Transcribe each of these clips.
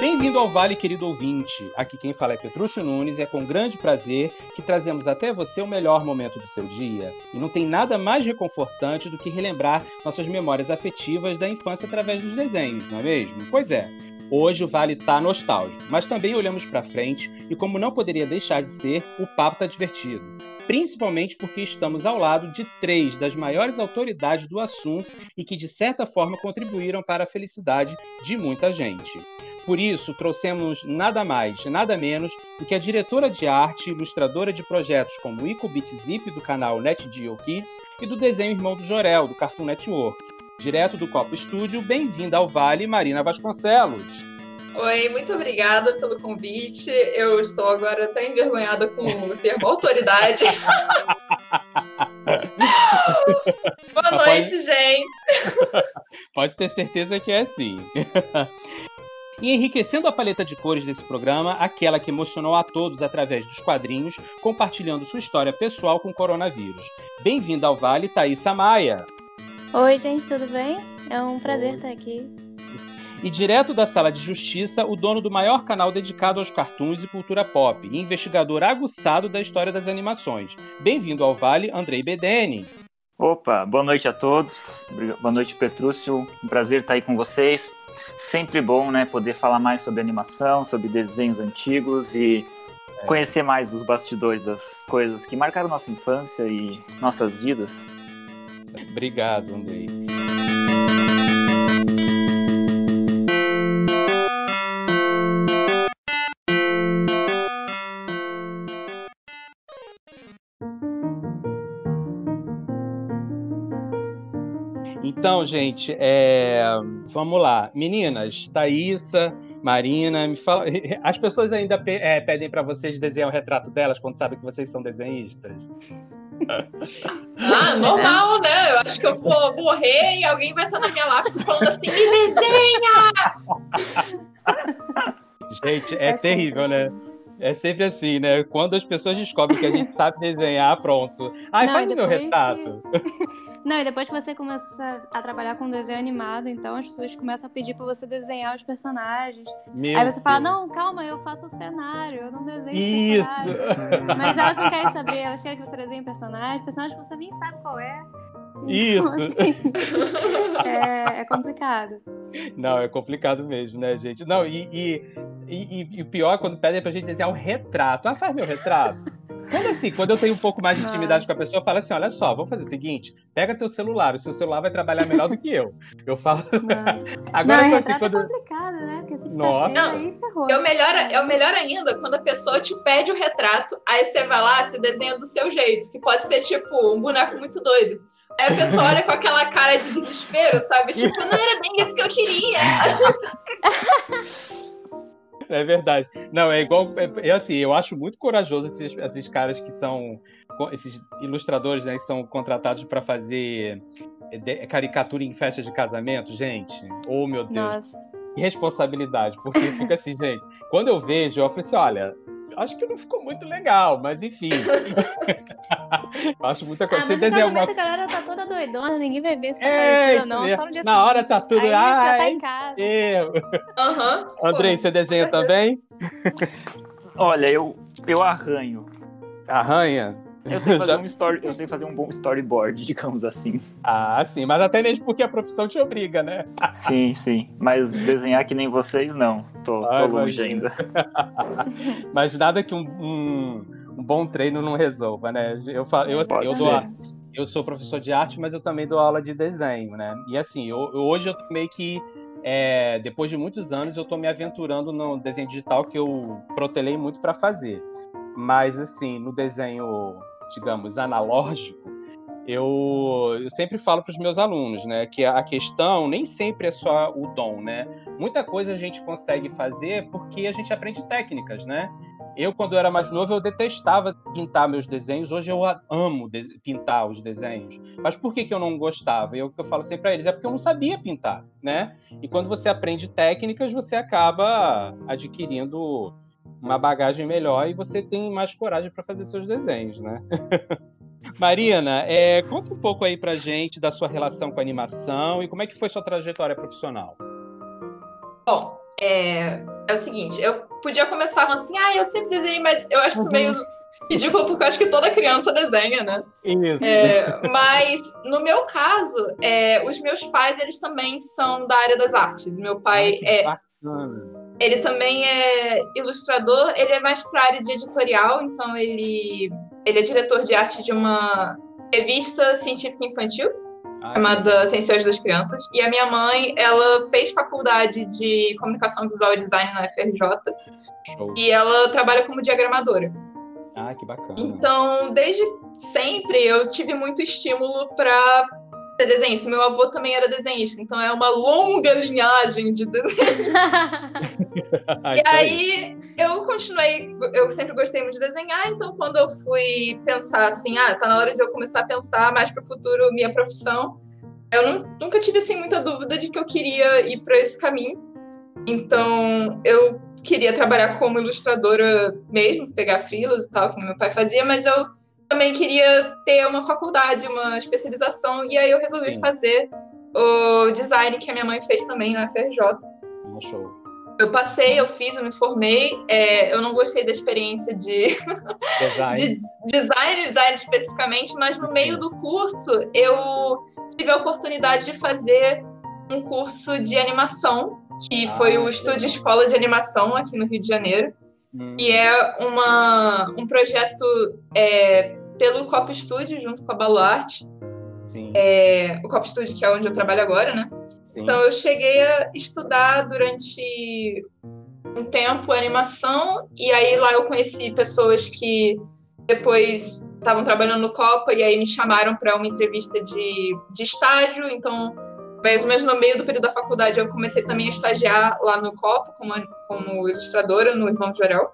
Bem-vindo ao Vale, querido ouvinte. Aqui quem fala é Petrúcio Nunes e é com grande prazer que trazemos até você o melhor momento do seu dia. E não tem nada mais reconfortante do que relembrar nossas memórias afetivas da infância através dos desenhos, não é mesmo? Pois é. Hoje o Vale tá nostálgico, mas também olhamos para frente e como não poderia deixar de ser, o papo tá divertido. Principalmente porque estamos ao lado de três das maiores autoridades do assunto e que de certa forma contribuíram para a felicidade de muita gente. Por isso, trouxemos nada mais, nada menos do que a diretora de arte e ilustradora de projetos como Ico Zip, do canal NetGeo Kids, e do desenho Irmão do Jorel, do Cartoon Network. Direto do Copo Estúdio, bem-vinda ao Vale, Marina Vasconcelos. Oi, muito obrigada pelo convite. Eu estou agora até envergonhada com o termo autoridade. Boa noite, Pode... gente. Pode ter certeza que é assim. E enriquecendo a paleta de cores desse programa, aquela que emocionou a todos através dos quadrinhos, compartilhando sua história pessoal com o coronavírus. Bem-vinda ao Vale, Thaisa Maia. Oi, gente, tudo bem? É um prazer Oi. estar aqui. E direto da sala de justiça, o dono do maior canal dedicado aos cartoons e cultura pop, e investigador aguçado da história das animações. Bem-vindo ao Vale, Andrei Bedeni. Opa, boa noite a todos. Boa noite, Petrúcio. Um prazer estar aí com vocês sempre bom, né, poder falar mais sobre animação, sobre desenhos antigos e é. conhecer mais os bastidores das coisas que marcaram nossa infância e nossas vidas. Obrigado, Andrei. Então, gente, é... vamos lá. Meninas, Thaísa, Marina, me fala. As pessoas ainda pe é, pedem para vocês desenhar o retrato delas quando sabem que vocês são desenhistas? Ah, normal, né? Eu acho que eu vou morrer e alguém vai estar na minha lápide falando assim: me desenha! Gente, é, é terrível, né? É sempre assim, né? Quando as pessoas descobrem que a gente sabe desenhar, pronto. Ai, Não, faz o meu retrato. Que... Não, e depois que você começa a trabalhar com desenho animado, então as pessoas começam a pedir pra você desenhar os personagens. Meu Aí você Deus. fala, não, calma, eu faço o cenário, eu não desenho Isso. personagem. Mas elas não querem saber, elas querem que você desenhe personagem, personagem que você nem sabe qual é. Isso. Então, assim, é, é, complicado. Não, é complicado mesmo, né, gente? Não, e, e, e, e o pior é quando pedem pra gente desenhar um retrato. Ah, faz meu retrato. Quando assim, quando eu tenho um pouco mais de intimidade com a pessoa, eu falo assim: olha só, vamos fazer o seguinte: pega teu celular, o seu celular vai trabalhar melhor do que eu. Eu falo. Agora não, assim, quando. É complicado, né? Porque se Nossa. Não, aí, ferrou. É o, melhor, é o melhor ainda quando a pessoa te pede o retrato, aí você vai lá, você desenha do seu jeito, que pode ser tipo um boneco muito doido. Aí a pessoa olha com aquela cara de desespero, sabe? Tipo, não era bem isso que eu queria. É verdade. Não, é igual. É, é, assim, eu acho muito corajoso esses, esses caras que são. Esses ilustradores, né, que são contratados para fazer é, caricatura em festa de casamento, gente. Oh, meu Deus. Nossa. Que responsabilidade. Porque fica assim, gente. Quando eu vejo, eu falo assim: olha, acho que não ficou muito legal, mas enfim. acho muita coisa. Ah, Você desenha uma. A galera tá toda doidona, ninguém vai ver se tá é, ou não, só no dia Na hora tá tudo. Aí Ai, já tá em casa. Eu. Uhum, Andrei, você desenha também? Olha, eu, eu arranho. Arranha? Eu sei, fazer Já... um story, eu sei fazer um bom storyboard, digamos assim. Ah, sim, mas até mesmo porque a profissão te obriga, né? sim, sim. Mas desenhar que nem vocês, não. Tô, tô longe ainda. mas nada que um, um, um, bom treino não resolva, né? Eu, falo, eu, assim, eu, dou, eu sou professor de arte, mas eu também dou aula de desenho, né? E assim, eu, hoje eu meio que é, depois de muitos anos, eu estou me aventurando no desenho digital que eu protelei muito para fazer. Mas, assim, no desenho digamos, analógico, eu, eu sempre falo para os meus alunos, né, que a questão nem sempre é só o dom, né? Muita coisa a gente consegue fazer porque a gente aprende técnicas, né? Eu, quando eu era mais novo, eu detestava pintar meus desenhos. Hoje eu amo pintar os desenhos. Mas por que, que eu não gostava? E o que eu falo sempre para eles é porque eu não sabia pintar, né? E quando você aprende técnicas, você acaba adquirindo uma bagagem melhor e você tem mais coragem para fazer seus desenhos, né? Marina, é, conta um pouco aí pra gente da sua relação com a animação e como é que foi sua trajetória profissional. Bom, é, é o seguinte, eu podia começar falando assim, ah, eu sempre desenhei, mas eu acho isso uhum. meio ridículo porque eu acho que toda criança desenha, né? Isso. É, mas no meu caso, é, os meus pais eles também são da área das artes. Meu pai ah, é bacana. Ele também é ilustrador. Ele é mais para área de editorial, então ele ele é diretor de arte de uma revista científica infantil ah, chamada Ciências das Crianças. E a minha mãe, ela fez faculdade de comunicação visual e design na FRJ. Show. E ela trabalha como diagramadora. Ah, que bacana. Então, desde sempre eu tive muito estímulo para ser desenhista. Meu avô também era desenhista, então é uma longa linhagem de desenhistas. e aí eu continuei, eu sempre gostei muito de desenhar, então quando eu fui pensar assim, ah, tá na hora de eu começar a pensar mais para o futuro minha profissão, eu não, nunca tive assim muita dúvida de que eu queria ir para esse caminho. Então, eu queria trabalhar como ilustradora mesmo, pegar frilas e tal, que meu pai fazia, mas eu também queria ter uma faculdade, uma especialização, e aí eu resolvi Sim. fazer o design que a minha mãe fez também na FRJ. Show. Eu passei, eu fiz, eu me formei. É, eu não gostei da experiência de design. de design, design especificamente, mas no meio do curso eu tive a oportunidade de fazer um curso de animação que ah, foi o Estúdio Escola de Animação aqui no Rio de Janeiro. Hum. E é uma, um projeto é, pelo Cop Studio, junto com a Baluarte. Sim. É, o Cop Studio, que é onde eu trabalho agora, né? Sim. Então eu cheguei a estudar durante um tempo animação, e aí lá eu conheci pessoas que depois estavam trabalhando no Copa, e aí me chamaram para uma entrevista de, de estágio, então mais ou menos no meio do período da faculdade, eu comecei também a estagiar lá no Copo, como, como ilustradora, no Irmão Jorel.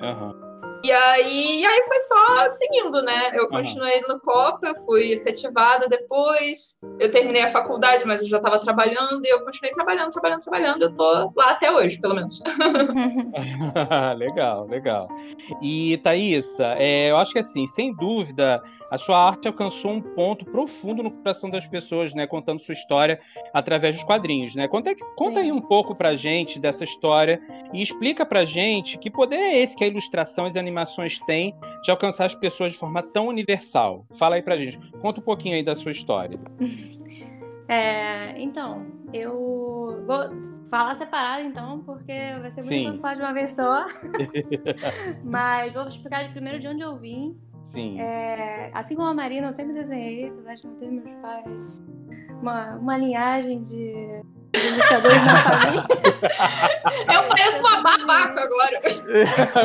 Uhum. E aí, e aí foi só seguindo, né? Eu continuei no COP, eu fui efetivada depois. Eu terminei a faculdade, mas eu já estava trabalhando e eu continuei trabalhando, trabalhando, trabalhando. Eu tô lá até hoje, pelo menos. legal, legal. E Thaisa, é, eu acho que assim, sem dúvida, a sua arte alcançou um ponto profundo no coração das pessoas, né? Contando sua história através dos quadrinhos, né? Conta, conta aí um pouco pra gente dessa história e explica pra gente que poder é esse que a ilustração e as animações têm de alcançar as pessoas de forma tão universal. Fala aí pra gente. Conta um pouquinho aí da sua história. É, então, eu vou falar separado, então, porque vai ser muito fácil falar de uma vez só. Mas vou explicar primeiro de onde eu vim Sim. É, assim como a Marina, eu sempre desenhei, apesar de não ter meus pais, uma, uma linhagem de ilustradores na família. Eu pareço uma babaca agora.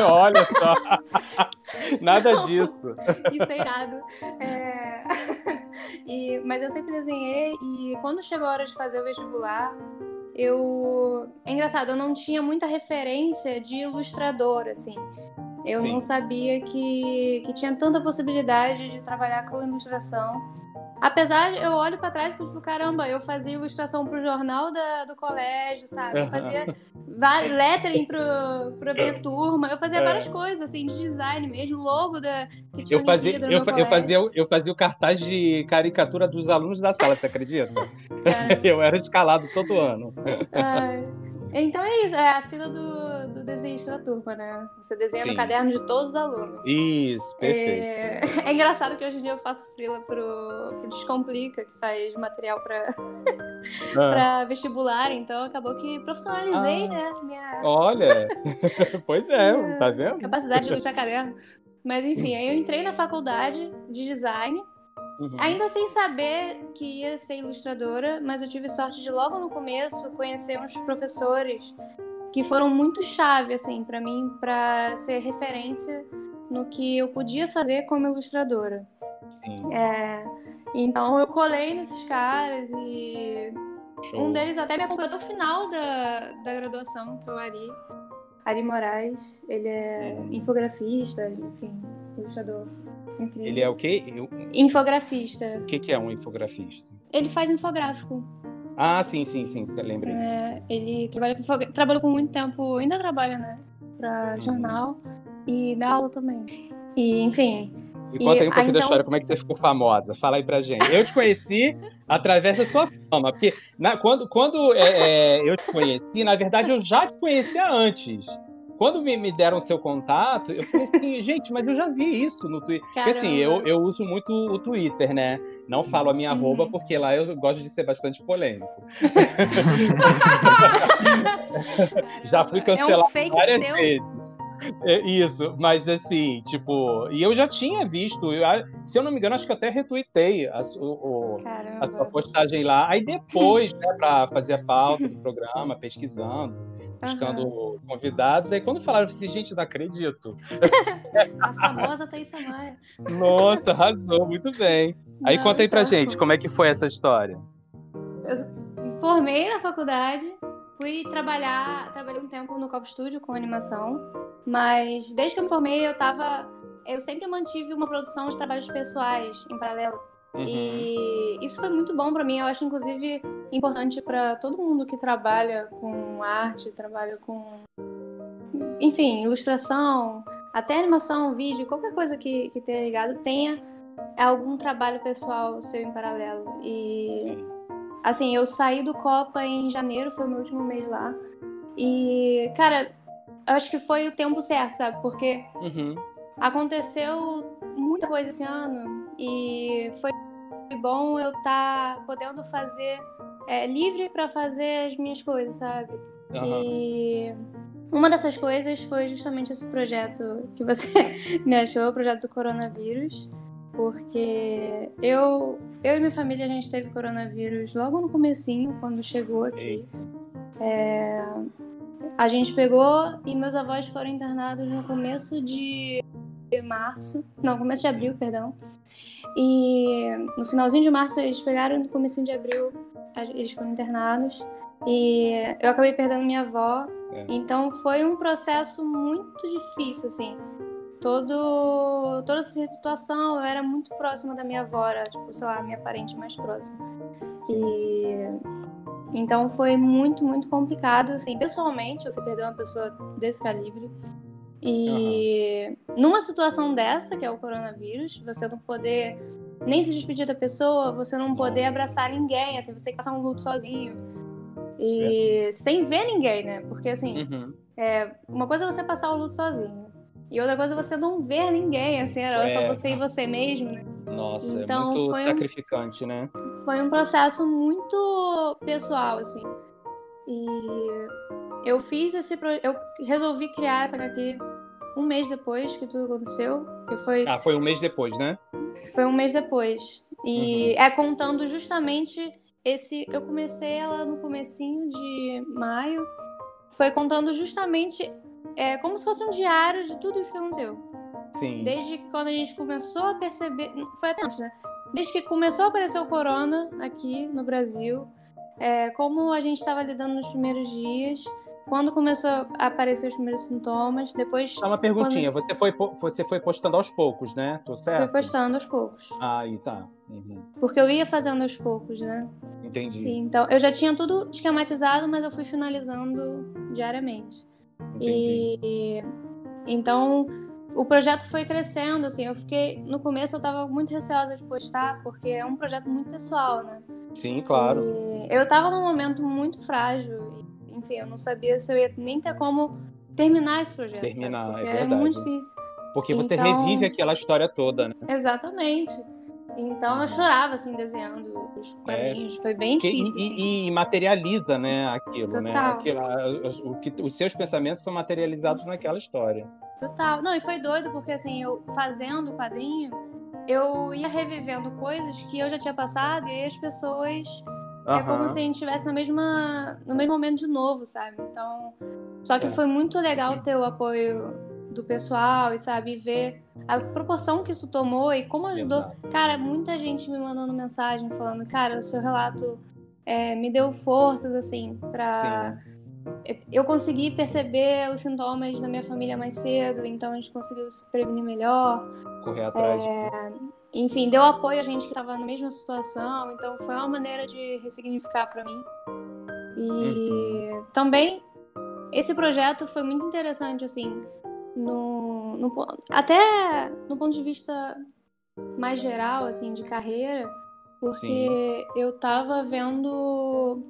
Olha só. Nada não, disso. Isso é irado. É... E, mas eu sempre desenhei e quando chegou a hora de fazer o vestibular, eu. É engraçado, eu não tinha muita referência de ilustrador, assim. Eu Sim. não sabia que, que tinha tanta possibilidade de trabalhar com ilustração. Apesar, eu olho para trás e tipo, caramba, eu fazia ilustração pro jornal da, do colégio, sabe? Eu fazia várias, lettering pro, pra minha turma, eu fazia várias é. coisas, assim, de design mesmo, logo da, que tinha eu fazia, eu, eu, fazia, eu fazia o cartaz de caricatura dos alunos da sala, você acredita? É. Eu era escalado todo ano. Ai. Então é isso, é a sina do, do desenhista da turma, né? Você desenha Sim. no caderno de todos os alunos. Isso, perfeito. É, é engraçado que hoje em dia eu faço frila pro, pro Descomplica, que faz material para ah. vestibular, então acabou que profissionalizei, ah. né? Minha... Olha! pois é, tá vendo? Capacidade de ilustrar caderno. Mas enfim, aí eu entrei na faculdade de design Uhum. Ainda sem saber que ia ser ilustradora, mas eu tive sorte de logo no começo conhecer uns professores que foram muito chave assim para mim para ser referência no que eu podia fazer como ilustradora. Sim. É, então eu colei nesses caras e Show. um deles até me acompanhou até o final da, da graduação, que é o Ari. Ari Moraes, ele é uhum. infografista, enfim, ilustrador Incrível. Ele é o quê? Eu... Infografista. O que, que é um infografista? Ele faz infográfico. Ah, sim, sim, sim, lembrei. É, ele trabalha com, trabalhou com muito tempo, ainda trabalha, né? Pra jornal e dá aula também. E, enfim, E conta aí um pouquinho então... da história, como é que você ficou famosa. Fala aí pra gente. Eu te conheci através da sua fama, porque na, quando, quando é, é, eu te conheci, na verdade eu já te conhecia antes. Quando me, me deram seu contato, eu falei assim, gente, mas eu já vi isso no Twitter. Porque assim, eu, eu uso muito o Twitter, né? Não falo a minha uhum. arroba, porque lá eu gosto de ser bastante polêmico. já fui cancelado é um várias seu... vezes. É isso, mas assim, tipo, e eu já tinha visto, eu, se eu não me engano, acho que eu até retuitei a, o, a sua postagem lá. Aí depois, né, para fazer a pauta do programa, pesquisando, buscando uhum. convidados, aí quando falaram assim, gente, não acredito. a famosa Thaís Maia. Nossa, arrasou, muito bem. Aí não, conta aí então... pra gente, como é que foi essa história? Eu formei na faculdade, fui trabalhar, trabalhei um tempo no Cop Studio com animação. Mas desde que eu me formei, eu tava. Eu sempre mantive uma produção de trabalhos pessoais em paralelo. Uhum. E isso foi muito bom para mim. Eu acho, inclusive, importante para todo mundo que trabalha com arte, trabalha com. Enfim, ilustração, até animação, vídeo, qualquer coisa que, que tenha ligado, tenha algum trabalho pessoal seu em paralelo. E. Assim, eu saí do Copa em janeiro, foi o meu último mês lá. E, cara, acho que foi o tempo certo, sabe? Porque uhum. aconteceu muita coisa esse ano e foi bom eu estar tá podendo fazer é, livre para fazer as minhas coisas, sabe? Uhum. E uma dessas coisas foi justamente esse projeto que você me achou, o projeto do coronavírus, porque eu, eu e minha família a gente teve coronavírus logo no comecinho, quando chegou aqui. É, a gente pegou e meus avós foram internados no começo de março, não, começo de abril, perdão. E no finalzinho de março eles pegaram, no começo de abril eles foram internados. E eu acabei perdendo minha avó. É. Então foi um processo muito difícil, assim. Todo, toda essa situação, eu era muito próxima da minha avó, era, tipo, sei lá, minha parente mais próxima. E então foi muito, muito complicado, assim, pessoalmente, você perder uma pessoa desse calibre. E uhum. numa situação dessa, que é o coronavírus, você não poder nem se despedir da pessoa, você não poder Nossa. abraçar ninguém, assim, você tem que passar um luto sozinho. E é. sem ver ninguém, né? Porque assim, uhum. é, uma coisa é você passar o luto sozinho. E outra coisa é você não ver ninguém, assim, era é. só você e você mesmo, né? Nossa, é então, é muito sacrificante, um, né? Foi um processo muito pessoal, assim. E eu fiz esse. Eu resolvi criar essa HQ um mês depois que tudo aconteceu. Que foi... Ah, foi um mês depois, né? Foi um mês depois. E uhum. é contando justamente esse. Eu comecei ela no comecinho de maio. Foi contando justamente é, como se fosse um diário de tudo isso que aconteceu. Sim. Desde quando a gente começou a perceber. Foi até antes, né? Desde que começou a aparecer o corona aqui no Brasil, é, como a gente estava lidando nos primeiros dias, quando começou a aparecer os primeiros sintomas, depois. Só uma perguntinha, quando... você, foi, você foi postando aos poucos, né? Tô certo? Fui postando aos poucos. Ah, aí tá. Uhum. Porque eu ia fazendo aos poucos, né? Entendi. Então, eu já tinha tudo esquematizado, mas eu fui finalizando diariamente. Entendi. E então o projeto foi crescendo, assim, eu fiquei. No começo eu tava muito receosa de postar, porque é um projeto muito pessoal, né? Sim, claro. E eu tava num momento muito frágil, e, enfim, eu não sabia se eu ia nem ter como terminar esse projeto. Terminar, é verdade. Era muito difícil. Porque você então... revive aquela história toda, né? Exatamente. Então eu chorava, assim, desenhando os é. quadrinhos. É, Foi bem difícil. E, assim. e, materializa, né, aquilo, né? Total. né? Aquilo, o que, os seus pensamentos são materializados naquela história. Total. Não, e foi doido, porque assim, eu fazendo o quadrinho, eu ia revivendo coisas que eu já tinha passado, e aí as pessoas. Uhum. É como se a gente estivesse na mesma, no mesmo momento de novo, sabe? Então. Só que é. foi muito legal ter o apoio do pessoal e sabe ver a proporção que isso tomou e como ajudou. Exato. Cara, muita gente me mandando mensagem falando, cara, o seu relato é, me deu forças assim para eu consegui perceber os sintomas da minha família mais cedo, então a gente conseguiu se prevenir melhor. Correr atrás. É, enfim, deu apoio a gente que estava na mesma situação, então foi uma maneira de ressignificar para mim. E uhum. também esse projeto foi muito interessante, assim, no, no, até no ponto de vista mais geral, assim, de carreira, porque Sim. eu tava vendo.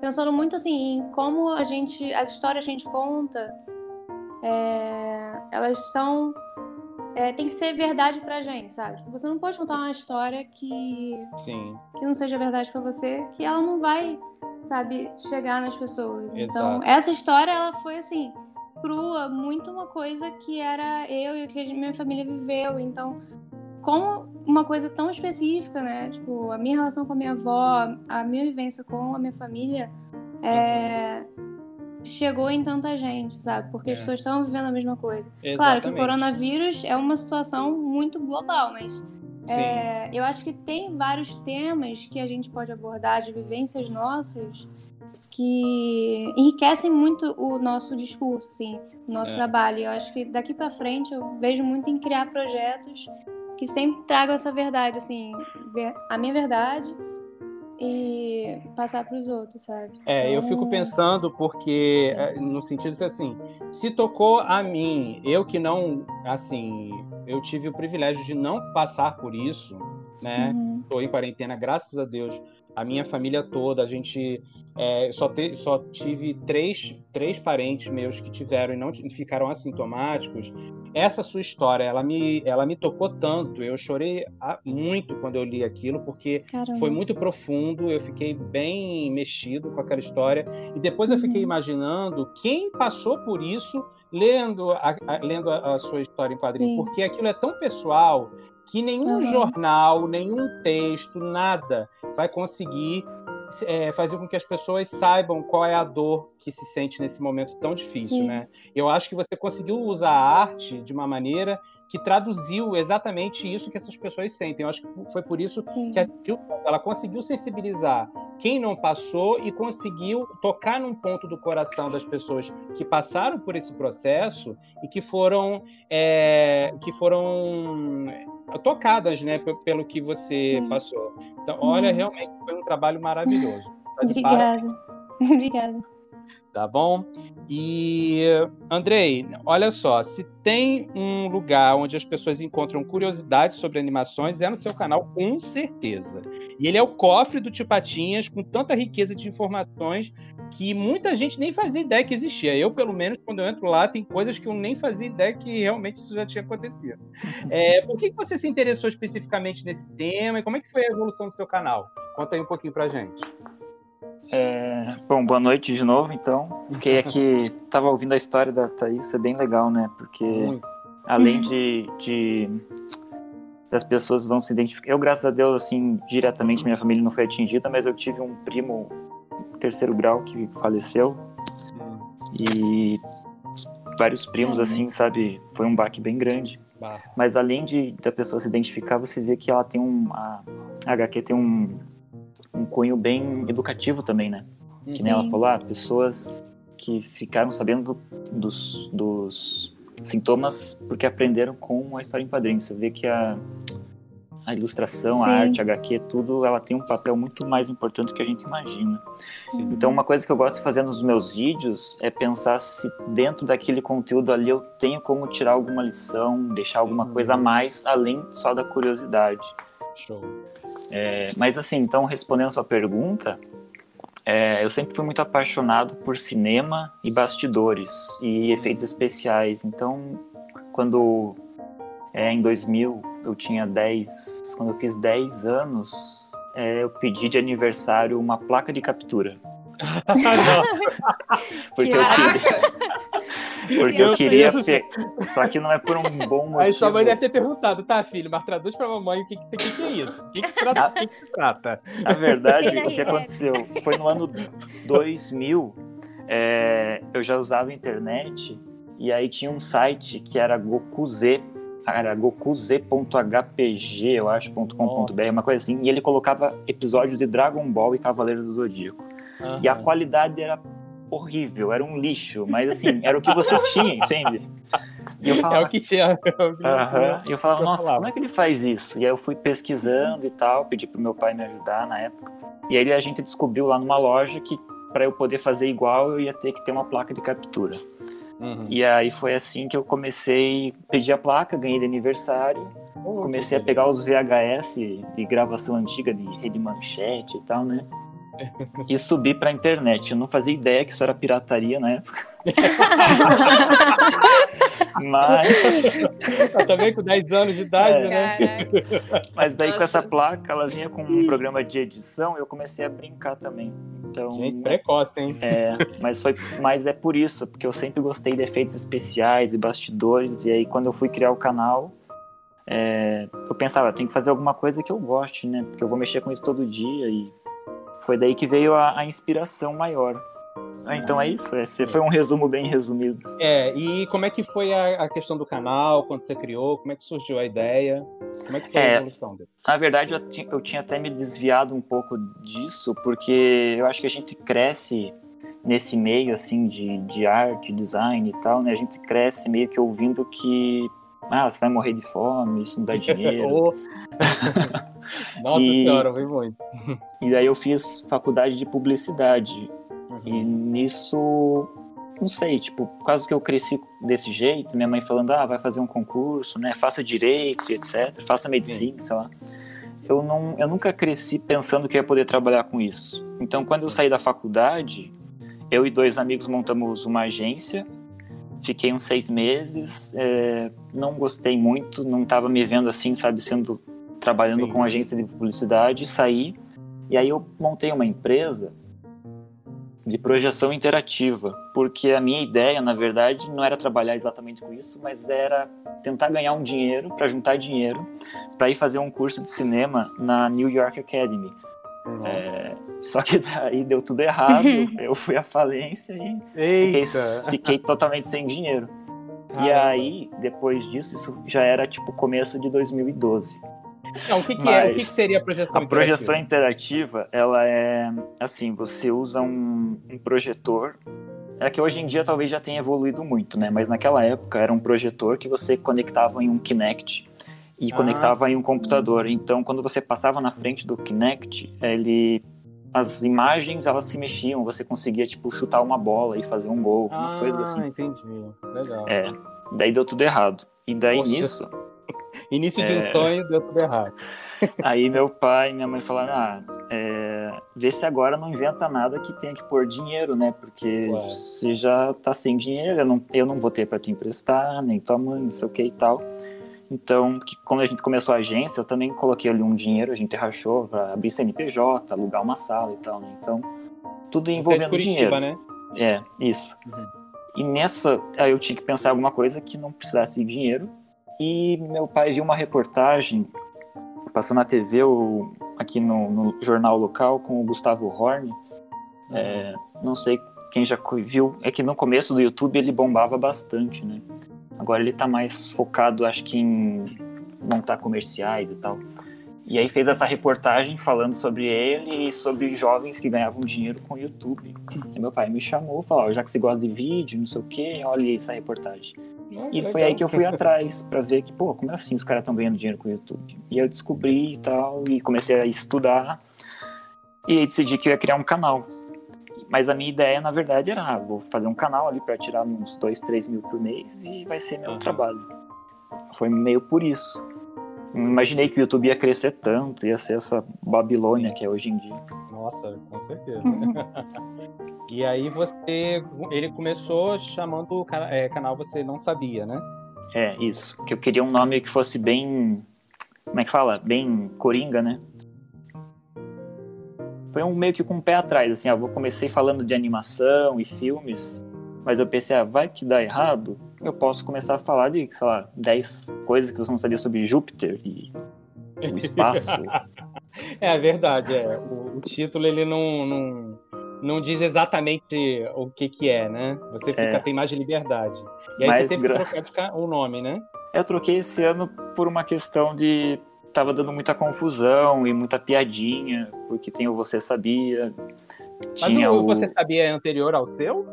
pensando muito assim em como a gente. as histórias que a gente conta. É, elas são. É, tem que ser verdade pra gente, sabe? Tipo, você não pode contar uma história que. Sim. que não seja verdade pra você, que ela não vai, sabe, chegar nas pessoas. Então, Exato. Então, essa história, ela foi assim crua, muito uma coisa que era eu e o que minha família viveu. Então, como uma coisa tão específica, né? Tipo, a minha relação com a minha avó, a minha vivência com a minha família, é... chegou em tanta gente, sabe? Porque é. as pessoas estão vivendo a mesma coisa. Exatamente. Claro que o coronavírus é uma situação muito global, mas é, eu acho que tem vários temas que a gente pode abordar de vivências nossas que enriquecem muito o nosso discurso, assim, o nosso é. trabalho. Eu acho que daqui para frente eu vejo muito em criar projetos que sempre tragam essa verdade, assim, a minha verdade e passar para os outros, sabe? É, então... eu fico pensando porque é, no sentido de assim, se tocou a mim, eu que não, assim, eu tive o privilégio de não passar por isso, né? Estou uhum. em quarentena, graças a Deus. A minha família toda, a gente é, só, te, só tive três, três parentes meus que tiveram e não ficaram assintomáticos. Essa sua história, ela me, ela me tocou tanto. Eu chorei muito quando eu li aquilo, porque Caramba. foi muito profundo. Eu fiquei bem mexido com aquela história. E depois eu fiquei uhum. imaginando quem passou por isso lendo a, a lendo a, a, sua história em quadrinho, Sim. porque aquilo é tão pessoal que nenhum uhum. jornal, nenhum texto, nada vai conseguir é, fazer com que as pessoas saibam qual é a dor que se sente nesse momento tão difícil, Sim. né? Eu acho que você conseguiu usar a arte de uma maneira que traduziu exatamente isso que essas pessoas sentem. Eu acho que foi por isso Sim. que a ela conseguiu sensibilizar quem não passou e conseguiu tocar num ponto do coração das pessoas que passaram por esse processo e que foram é, que foram tocadas, né, pelo que você Sim. passou. Então, olha, hum. realmente foi um trabalho maravilhoso. Tá Obrigada. Obrigada tá bom? E Andrei, olha só, se tem um lugar onde as pessoas encontram curiosidade sobre animações, é no seu canal, com certeza. E ele é o cofre do Tipatinhas, com tanta riqueza de informações que muita gente nem fazia ideia que existia. Eu, pelo menos, quando eu entro lá, tem coisas que eu nem fazia ideia que realmente isso já tinha acontecido. É, por que, você se interessou especificamente nesse tema e como é que foi a evolução do seu canal? Conta aí um pouquinho pra gente. É, bom, boa noite de novo, então. Fiquei aqui, tava ouvindo a história da Thaís, é bem legal, né? Porque Muito. além de, de das pessoas vão se identificar. Eu, graças a Deus, assim, diretamente minha família não foi atingida, mas eu tive um primo terceiro grau que faleceu. E vários primos, assim, sabe? Foi um baque bem grande. Mas além de da pessoa se identificar, você vê que ela tem um. A, a HQ tem um um cunho bem educativo também, né? Sim. Que nem ela falou, ah, pessoas que ficaram sabendo dos, dos sintomas porque aprenderam com a história em quadrinhos. Você vê que a, a ilustração, Sim. a arte, a HQ, tudo, ela tem um papel muito mais importante do que a gente imagina. Sim. Então, uma coisa que eu gosto de fazer nos meus vídeos é pensar se dentro daquele conteúdo ali eu tenho como tirar alguma lição, deixar alguma coisa a mais, além só da curiosidade. Show. É, mas assim, então respondendo a sua pergunta, é, eu sempre fui muito apaixonado por cinema e bastidores e efeitos especiais. Então, quando é, em 2000 eu tinha 10, quando eu fiz 10 anos, é, eu pedi de aniversário uma placa de captura. Porque eu queria, porque eu queria. Só que não é por um bom motivo. Aí sua mãe deve ter perguntado, tá, filho, mas traduz pra mamãe o que, que, que, que é isso? O que, que, trata, a... que, que se trata? Na verdade, o que aconteceu foi no ano 2000, é, eu já usava a internet e aí tinha um site que era GokuZ era gokuz.hpg, eu acho, .com.br, uma coisa assim, e ele colocava episódios de Dragon Ball e Cavaleiros do Zodíaco. Uhum. E a qualidade era horrível, era um lixo, mas assim, era o que você tinha, entende? E eu falava, é o que tinha. Uhum, e eu falava, nossa, como é que ele faz isso? E aí eu fui pesquisando e tal, pedi pro meu pai me ajudar na época. E aí a gente descobriu lá numa loja que para eu poder fazer igual eu ia ter que ter uma placa de captura. Uhum. E aí foi assim que eu comecei, pedi a placa, ganhei de aniversário. Oh, comecei a pegar os VHS de gravação antiga de rede manchete e tal, né? E subi pra internet. Eu não fazia ideia que isso era pirataria na época. Mas. Também com 10 anos de idade, é. né? Mas daí Nossa. com essa placa, ela vinha com um programa de edição eu comecei a brincar também. Então, Gente, precoce, hein? É, mas foi, mas é por isso, porque eu sempre gostei de efeitos especiais e bastidores, e aí quando eu fui criar o canal, é, eu pensava, tem que fazer alguma coisa que eu goste, né? Porque eu vou mexer com isso todo dia e foi daí que veio a, a inspiração maior. Ah, então é isso, esse foi um resumo bem resumido. É, e como é que foi a, a, questão do canal, quando você criou, como é que surgiu a ideia, como é que foi é, a evolução dele? Na verdade, eu, eu tinha até me desviado um pouco disso, porque eu acho que a gente cresce nesse meio, assim, de, de arte, design e tal, né? A gente cresce meio que ouvindo que, ah, você vai morrer de fome, isso não dá dinheiro. Nossa e, senhora, vi muito. E daí eu fiz faculdade de publicidade. Uhum. E nisso, não sei, tipo, por causa que eu cresci desse jeito, minha mãe falando, ah, vai fazer um concurso, né? Faça direito, etc. Faça medicina, Sim. sei lá. Eu, não, eu nunca cresci pensando que ia poder trabalhar com isso. Então, quando eu saí da faculdade, eu e dois amigos montamos uma agência. Fiquei uns seis meses, é, não gostei muito, não estava me vendo assim, sabe, sendo trabalhando Sim. com agência de publicidade, saí e aí eu montei uma empresa de projeção interativa, porque a minha ideia, na verdade, não era trabalhar exatamente com isso, mas era tentar ganhar um dinheiro, para juntar dinheiro, para ir fazer um curso de cinema na New York Academy. É, só que daí deu tudo errado, eu fui à falência e fiquei, fiquei, totalmente sem dinheiro. Caramba. E aí, depois disso, isso já era tipo começo de 2012. Não, o que, que Mas é? O que, que, seria a projeção a interativa? A projeção interativa, ela é assim, você usa um, um projetor é que hoje em dia talvez já tenha evoluído muito, né? Mas naquela época era um projetor que você conectava em um Kinect e ah. conectava em um computador. Então, quando você passava na frente do Kinect, ele as imagens elas se mexiam, você conseguia tipo chutar uma bola e fazer um gol, umas ah, coisas assim. entendi. Legal. É. Daí deu tudo errado. E daí Poxa. nisso Início de um é... sonho, deu tudo errado. Aí meu pai e minha mãe falaram, ah, é... vê se agora não inventa nada que tenha que pôr dinheiro, né? Porque Ué. você já tá sem dinheiro, eu não, eu não vou ter para te emprestar, nem tua mãe, não sei o que e tal. Então, que, quando a gente começou a agência, eu também coloquei ali um dinheiro, a gente rachou para abrir CNPJ, alugar uma sala e tal, né? Então, tudo envolvendo é Curitiba, dinheiro. né? É, isso. Uhum. E nessa, aí eu tinha que pensar alguma coisa que não precisasse de dinheiro e meu pai viu uma reportagem, passou na TV, aqui no, no jornal local, com o Gustavo Horn. É, não sei quem já viu, é que no começo do YouTube ele bombava bastante, né? Agora ele tá mais focado, acho que em montar comerciais e tal. E aí fez essa reportagem falando sobre ele e sobre jovens que ganhavam dinheiro com o YouTube. E meu pai me chamou, falou, já que você gosta de vídeo, não sei o que, olha essa reportagem. E foi aí que eu fui atrás para ver que, pô, como é assim os caras estão ganhando dinheiro com o YouTube? E eu descobri e tal, e comecei a estudar, e aí decidi que eu ia criar um canal. Mas a minha ideia, na verdade, era, ah, vou fazer um canal ali para tirar uns 2, 3 mil por mês e vai ser meu uhum. trabalho. Foi meio por isso. Não imaginei que o YouTube ia crescer tanto, ia ser essa Babilônia que é hoje em dia. Nossa, com certeza. E aí você. Ele começou chamando o é, canal Você Não Sabia, né? É, isso. Que eu queria um nome que fosse bem. Como é que fala? Bem coringa, né? Foi um meio que com um pé atrás, assim, ó, eu comecei falando de animação e filmes, mas eu pensei, ah, vai que dá errado, eu posso começar a falar de, sei lá, 10 coisas que você não sabia sobre Júpiter e o espaço. é verdade, é. O, o título ele não, não, não diz exatamente o que que é, né? Você fica, é. tem mais de liberdade. E aí Mas você teve gra... que trocar o nome, né? Eu troquei esse ano por uma questão de tava dando muita confusão e muita piadinha, porque tem o Você Sabia. Tinha Mas o, o Você Sabia é anterior ao seu?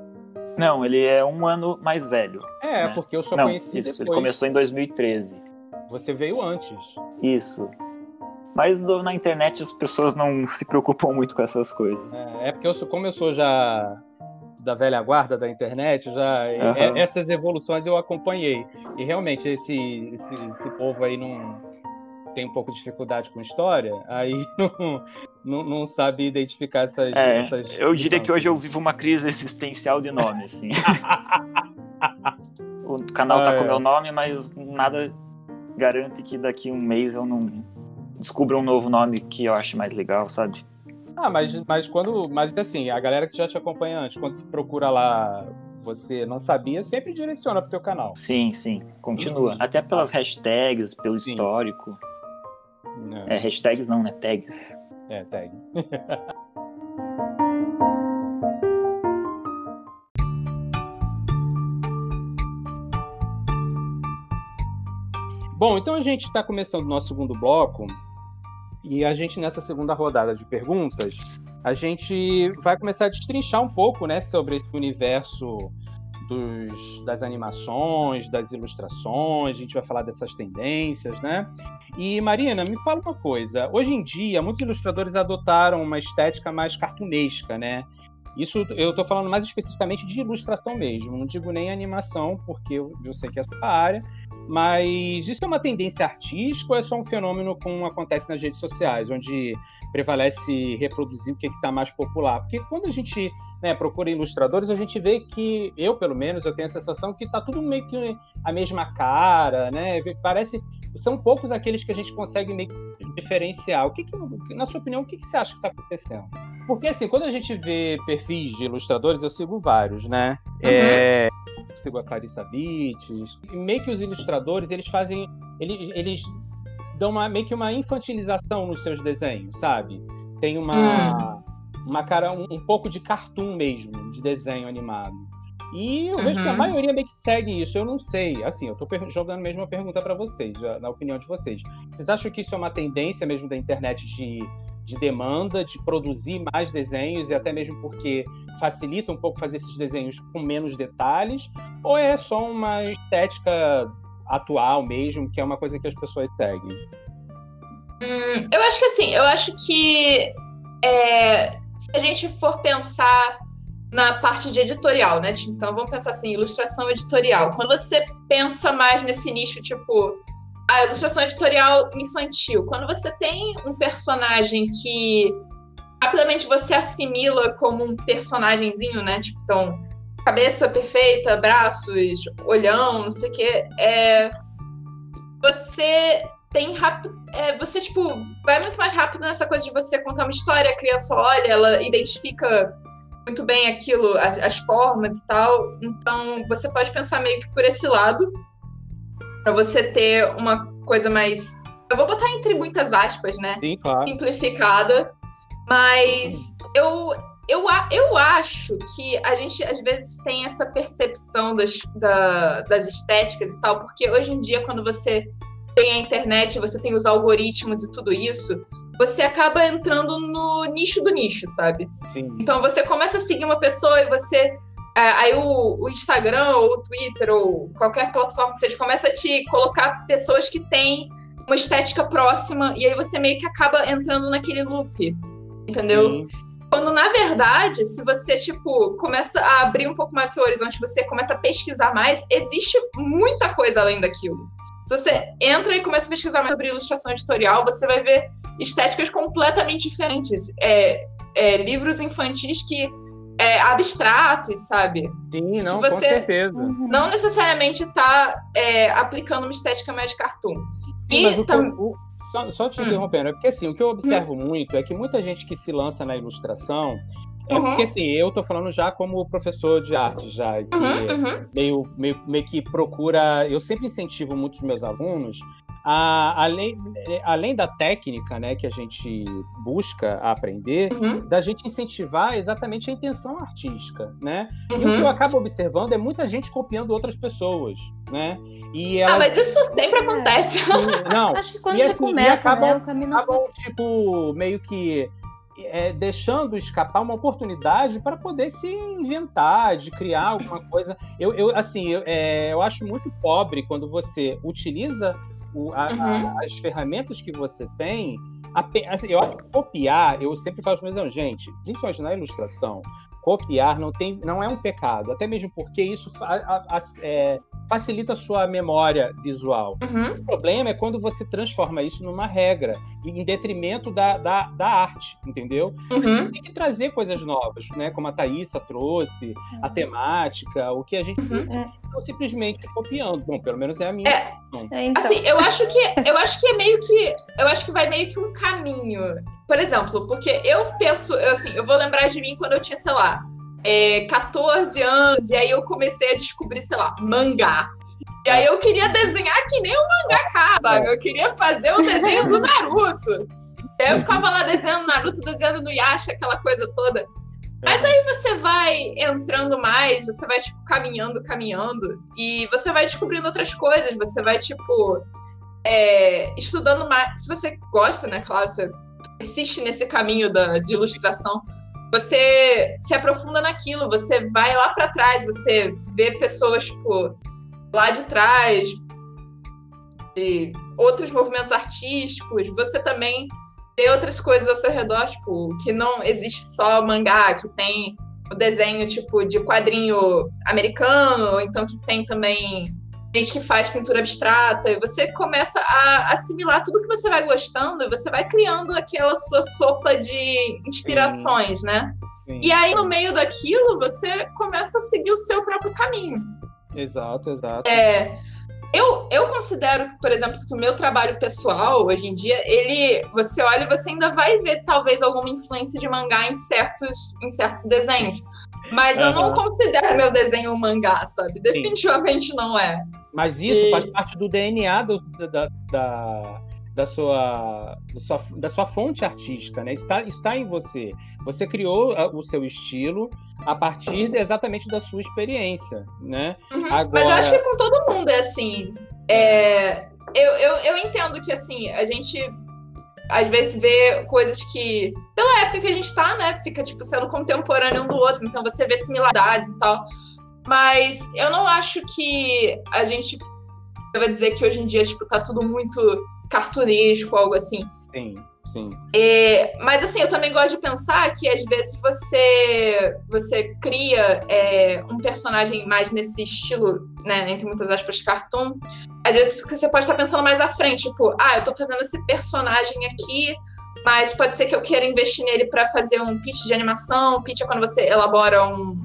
Não, ele é um ano mais velho. É, né? porque eu só Não, conheci isso, depois. ele começou em 2013. Você veio antes. Isso. Mas do, na internet as pessoas não se preocupam muito com essas coisas. É, é porque eu como eu sou já da velha guarda da internet, já uhum. essas evoluções eu acompanhei. E realmente esse, esse, esse, povo aí não, tem um pouco de dificuldade com história, aí não, não, não sabe identificar essas, é, essas. Eu diria que hoje eu vivo uma crise existencial de nome, assim. o canal tá com o meu nome, mas nada garante que daqui um mês eu não descubra um novo nome que eu ache mais legal, sabe? Ah, mas, mas quando. Mas assim, a galera que já te acompanha antes, quando se procura lá você não sabia, sempre direciona pro teu canal. Sim, sim. Continua. Uhum. Até pelas hashtags, pelo sim. histórico. É. é, hashtags não, né? Tags. É, tag. Bom, então a gente está começando o nosso segundo bloco e a gente nessa segunda rodada de perguntas, a gente vai começar a destrinchar um pouco, né, sobre esse universo dos, das animações, das ilustrações, a gente vai falar dessas tendências, né? E Marina, me fala uma coisa. Hoje em dia, muitos ilustradores adotaram uma estética mais cartunesca, né? Isso eu estou falando mais especificamente de ilustração mesmo, não digo nem animação, porque eu, eu sei que é a sua área, mas isso é uma tendência artística ou é só um fenômeno como acontece nas redes sociais, onde prevalece reproduzir o que é está mais popular? Porque quando a gente né, procura ilustradores, a gente vê que, eu pelo menos, eu tenho a sensação que está tudo meio que a mesma cara, né? Parece. São poucos aqueles que a gente consegue meio que diferenciar. O que, que na sua opinião, o que, que você acha que está acontecendo? Porque assim, quando a gente vê perfis de ilustradores, eu sigo vários, né? Uhum. É sigo a Clarissa Bites. E meio que os ilustradores, eles fazem. Eles, eles dão uma, meio que uma infantilização nos seus desenhos, sabe? Tem uma, hum. uma cara, um, um, pouco de cartoon mesmo, de desenho animado. E eu uhum. vejo que a uhum. maioria meio que segue isso. Eu não sei. Assim, eu tô jogando mesmo uma pergunta para vocês, na opinião de vocês. Vocês acham que isso é uma tendência mesmo da internet de de demanda, de produzir mais desenhos e até mesmo porque facilita um pouco fazer esses desenhos com menos detalhes, ou é só uma estética atual mesmo, que é uma coisa que as pessoas seguem? Hum, eu acho que assim, eu acho que é, se a gente for pensar na parte de editorial, né? Então vamos pensar assim, ilustração editorial. Quando você pensa mais nesse nicho, tipo, a ilustração editorial infantil. Quando você tem um personagem que rapidamente você assimila como um personagemzinho, né? Tipo, então, cabeça perfeita, braços, olhão, não sei o quê. É... Você tem rápido. É, você, tipo, vai muito mais rápido nessa coisa de você contar uma história, a criança olha, ela identifica muito bem aquilo, as, as formas e tal. Então, você pode pensar meio que por esse lado para você ter uma coisa mais. Eu vou botar entre muitas aspas, né? Sim, claro. Simplificada. Mas eu, eu, eu acho que a gente às vezes tem essa percepção das, da, das estéticas e tal, porque hoje em dia, quando você tem a internet, você tem os algoritmos e tudo isso, você acaba entrando no nicho do nicho, sabe? Sim. Então você começa a seguir uma pessoa e você é, aí o, o, Instagram ou o Twitter ou qualquer plataforma que seja começa a te colocar pessoas que têm uma estética próxima e aí você meio que acaba entrando naquele loop, entendeu? Sim. Quando na verdade, se você tipo começa a abrir um pouco mais seu horizonte, você começa a pesquisar mais, existe muita coisa além daquilo. Se você entra e começa a pesquisar mais sobre ilustração editorial, você vai ver estéticas completamente diferentes. É, é, livros infantis que é, abstratos, sabe? Sim, não, você com certeza. Não necessariamente está é, aplicando uma estética mais cartoon. Sim, e tam... o, só, só, te hum. interrompendo, é porque assim, o que eu observo hum. muito é que muita gente que se lança na ilustração. É uhum. porque assim, eu tô falando já como professor de arte, já, que uhum, uhum. Meio, meio, meio que procura. Eu sempre incentivo muitos meus alunos a, além, além da técnica né, que a gente busca aprender, uhum. da gente incentivar exatamente a intenção artística, né? Uhum. E o que eu uhum. acabo observando é muita gente copiando outras pessoas, né? E ela... Ah, mas isso sempre acontece. Não, Acho que quando e, você assim, começa, acabam, né, o caminho... Acabam, tipo, meio que é, deixando escapar uma oportunidade para poder se inventar, de criar alguma coisa. Eu, eu assim, eu, é, eu acho muito pobre quando você utiliza o, a, uhum. a, as ferramentas que você tem. Assim, eu acho que copiar, eu sempre falo para meus gente, principalmente na ilustração, copiar não, tem, não é um pecado, até mesmo porque isso é, facilita a sua memória visual. Uhum. O problema é quando você transforma isso numa regra, em detrimento da, da, da arte, entendeu? Uhum. Tem que trazer coisas novas, né? Como a Thaísa trouxe, a temática, o que a gente uhum. não simplesmente copiando. Bom, pelo menos é a minha. É, é, então. Assim, eu acho que eu acho que é meio que eu acho que vai meio que um caminho. Por exemplo, porque eu penso, eu, assim, eu vou lembrar de mim quando eu tinha, sei lá, é, 14 anos, e aí eu comecei a descobrir, sei lá, mangá. E aí eu queria desenhar que nem um mangaká, sabe? Eu queria fazer o desenho do Naruto. E aí eu ficava lá desenhando Naruto, desenhando no Yasha, aquela coisa toda. Mas aí você vai entrando mais, você vai, tipo, caminhando, caminhando, e você vai descobrindo outras coisas, você vai, tipo, é, estudando mais. Se você gosta, né? Claro, você persiste nesse caminho da, de ilustração você se aprofunda naquilo, você vai lá para trás, você vê pessoas, tipo, lá de trás, de outros movimentos artísticos, você também vê outras coisas ao seu redor, tipo, que não existe só mangá, que tem o desenho, tipo, de quadrinho americano, então que tem também gente que faz pintura abstrata, e você começa a assimilar tudo que você vai gostando, e você vai criando aquela sua sopa de inspirações, Sim. né? Sim. E aí, no meio daquilo, você começa a seguir o seu próprio caminho. Exato, exato. É, eu, eu considero, por exemplo, que o meu trabalho pessoal, hoje em dia, ele. Você olha e você ainda vai ver, talvez, alguma influência de mangá em certos, em certos desenhos. Mas eu não considero meu desenho um mangá, sabe? Definitivamente Sim. não é. Mas isso e... faz parte do DNA do, da, da, da, sua, da, sua, da sua fonte artística, né? Isso está tá em você. Você criou o seu estilo a partir exatamente da sua experiência, né? Uhum. Agora... Mas eu acho que com todo mundo é assim. É... Eu, eu, eu entendo que, assim, a gente às vezes vê coisas que, pela época que a gente tá, né, fica, tipo, sendo contemporâneo um do outro, então você vê similaridades e tal. Mas eu não acho que a gente vai dizer que hoje em dia, tipo, tá tudo muito cartunesco, algo assim. Sim, sim. É, mas assim, eu também gosto de pensar que às vezes você você cria é, um personagem mais nesse estilo, né, entre muitas aspas, cartoon. Às vezes você pode estar pensando mais à frente, tipo, ah, eu tô fazendo esse personagem aqui, mas pode ser que eu queira investir nele para fazer um pitch de animação. Pitch é quando você elabora um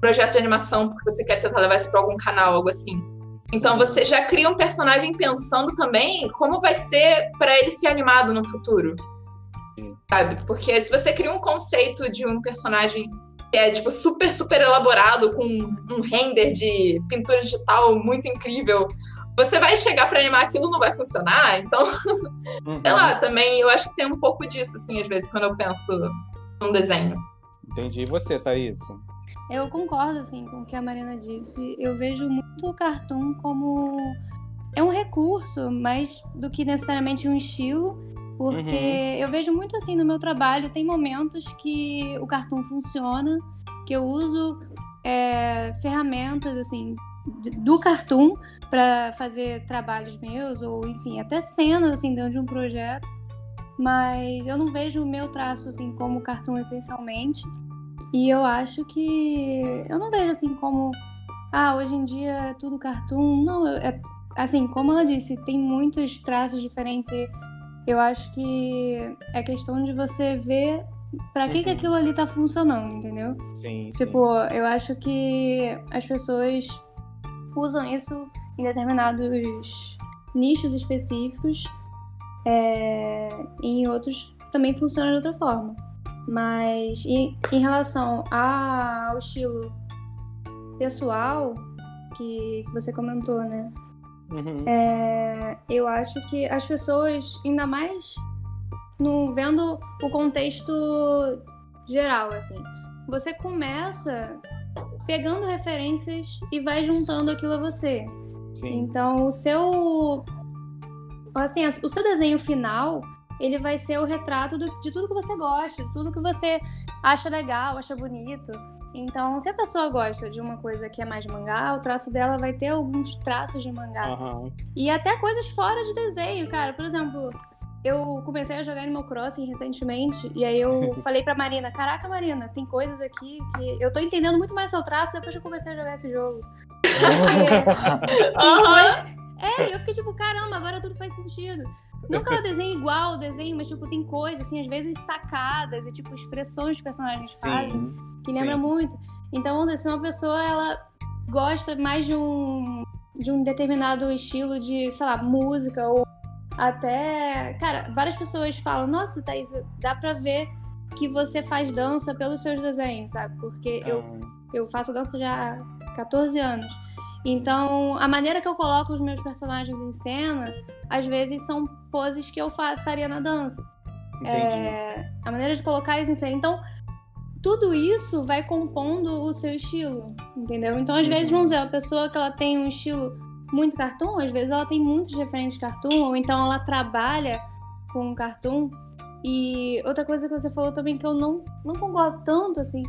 projeto de animação porque você quer tentar levar isso para algum canal, algo assim. Então você já cria um personagem pensando também como vai ser para ele ser animado no futuro. Sabe? Porque se você cria um conceito de um personagem que é tipo super super elaborado com um render de pintura digital muito incrível, você vai chegar para animar aquilo não vai funcionar. Então, uhum. sei lá, também eu acho que tem um pouco disso assim às vezes quando eu penso num desenho. Entendi. E você, Thaís? Eu concordo, assim, com o que a Marina disse. Eu vejo muito o cartoon como... É um recurso, mais do que necessariamente um estilo. Porque uhum. eu vejo muito, assim, no meu trabalho, tem momentos que o cartoon funciona, que eu uso é, ferramentas, assim, do cartoon para fazer trabalhos meus, ou, enfim, até cenas, assim, dentro de um projeto. Mas eu não vejo o meu traço, assim, como cartoon essencialmente. E eu acho que. Eu não vejo assim como. Ah, hoje em dia é tudo cartoon. Não, é. Assim, como ela disse, tem muitos traços diferentes. E eu acho que é questão de você ver para que, uhum. que aquilo ali tá funcionando, entendeu? Sim. Tipo, sim. eu acho que as pessoas usam isso em determinados nichos específicos. É, e em outros também funciona de outra forma. Mas em, em relação ao estilo pessoal que, que você comentou, né? Uhum. É, eu acho que as pessoas, ainda mais no, vendo o contexto geral, assim, você começa pegando referências e vai juntando aquilo a você. Sim. Então, o seu. Assim, o seu desenho final ele vai ser o retrato do, de tudo que você gosta, de tudo que você acha legal, acha bonito. Então, se a pessoa gosta de uma coisa que é mais mangá, o traço dela vai ter alguns traços de mangá. Uhum. E até coisas fora de desenho, cara. Por exemplo, eu comecei a jogar Animal Crossing recentemente, e aí eu falei pra Marina, caraca, Marina, tem coisas aqui que eu tô entendendo muito mais seu traço depois que eu comecei a jogar esse jogo. Uhum. É, eu fiquei tipo, caramba, agora tudo faz sentido. Não que ela desenhe igual o desenho, mas tipo, tem coisas, assim, às vezes sacadas e tipo, expressões que os personagens sim, fazem que lembra sim. muito. Então, vamos dizer, se uma pessoa ela gosta mais de um, de um determinado estilo de, sei lá, música ou até. Cara, várias pessoas falam, nossa, Thaís, dá pra ver que você faz dança pelos seus desenhos, sabe? Porque eu, ah. eu faço dança já há 14 anos. Então, a maneira que eu coloco os meus personagens em cena, às vezes são poses que eu faria na dança. É, a maneira de colocar eles em cena. Então, tudo isso vai compondo o seu estilo, entendeu? Então, às uhum. vezes, vamos dizer, a pessoa que ela tem um estilo muito cartoon, às vezes ela tem muitos referentes cartoon, ou então ela trabalha com cartoon. E outra coisa que você falou também que eu não, não concordo tanto, assim,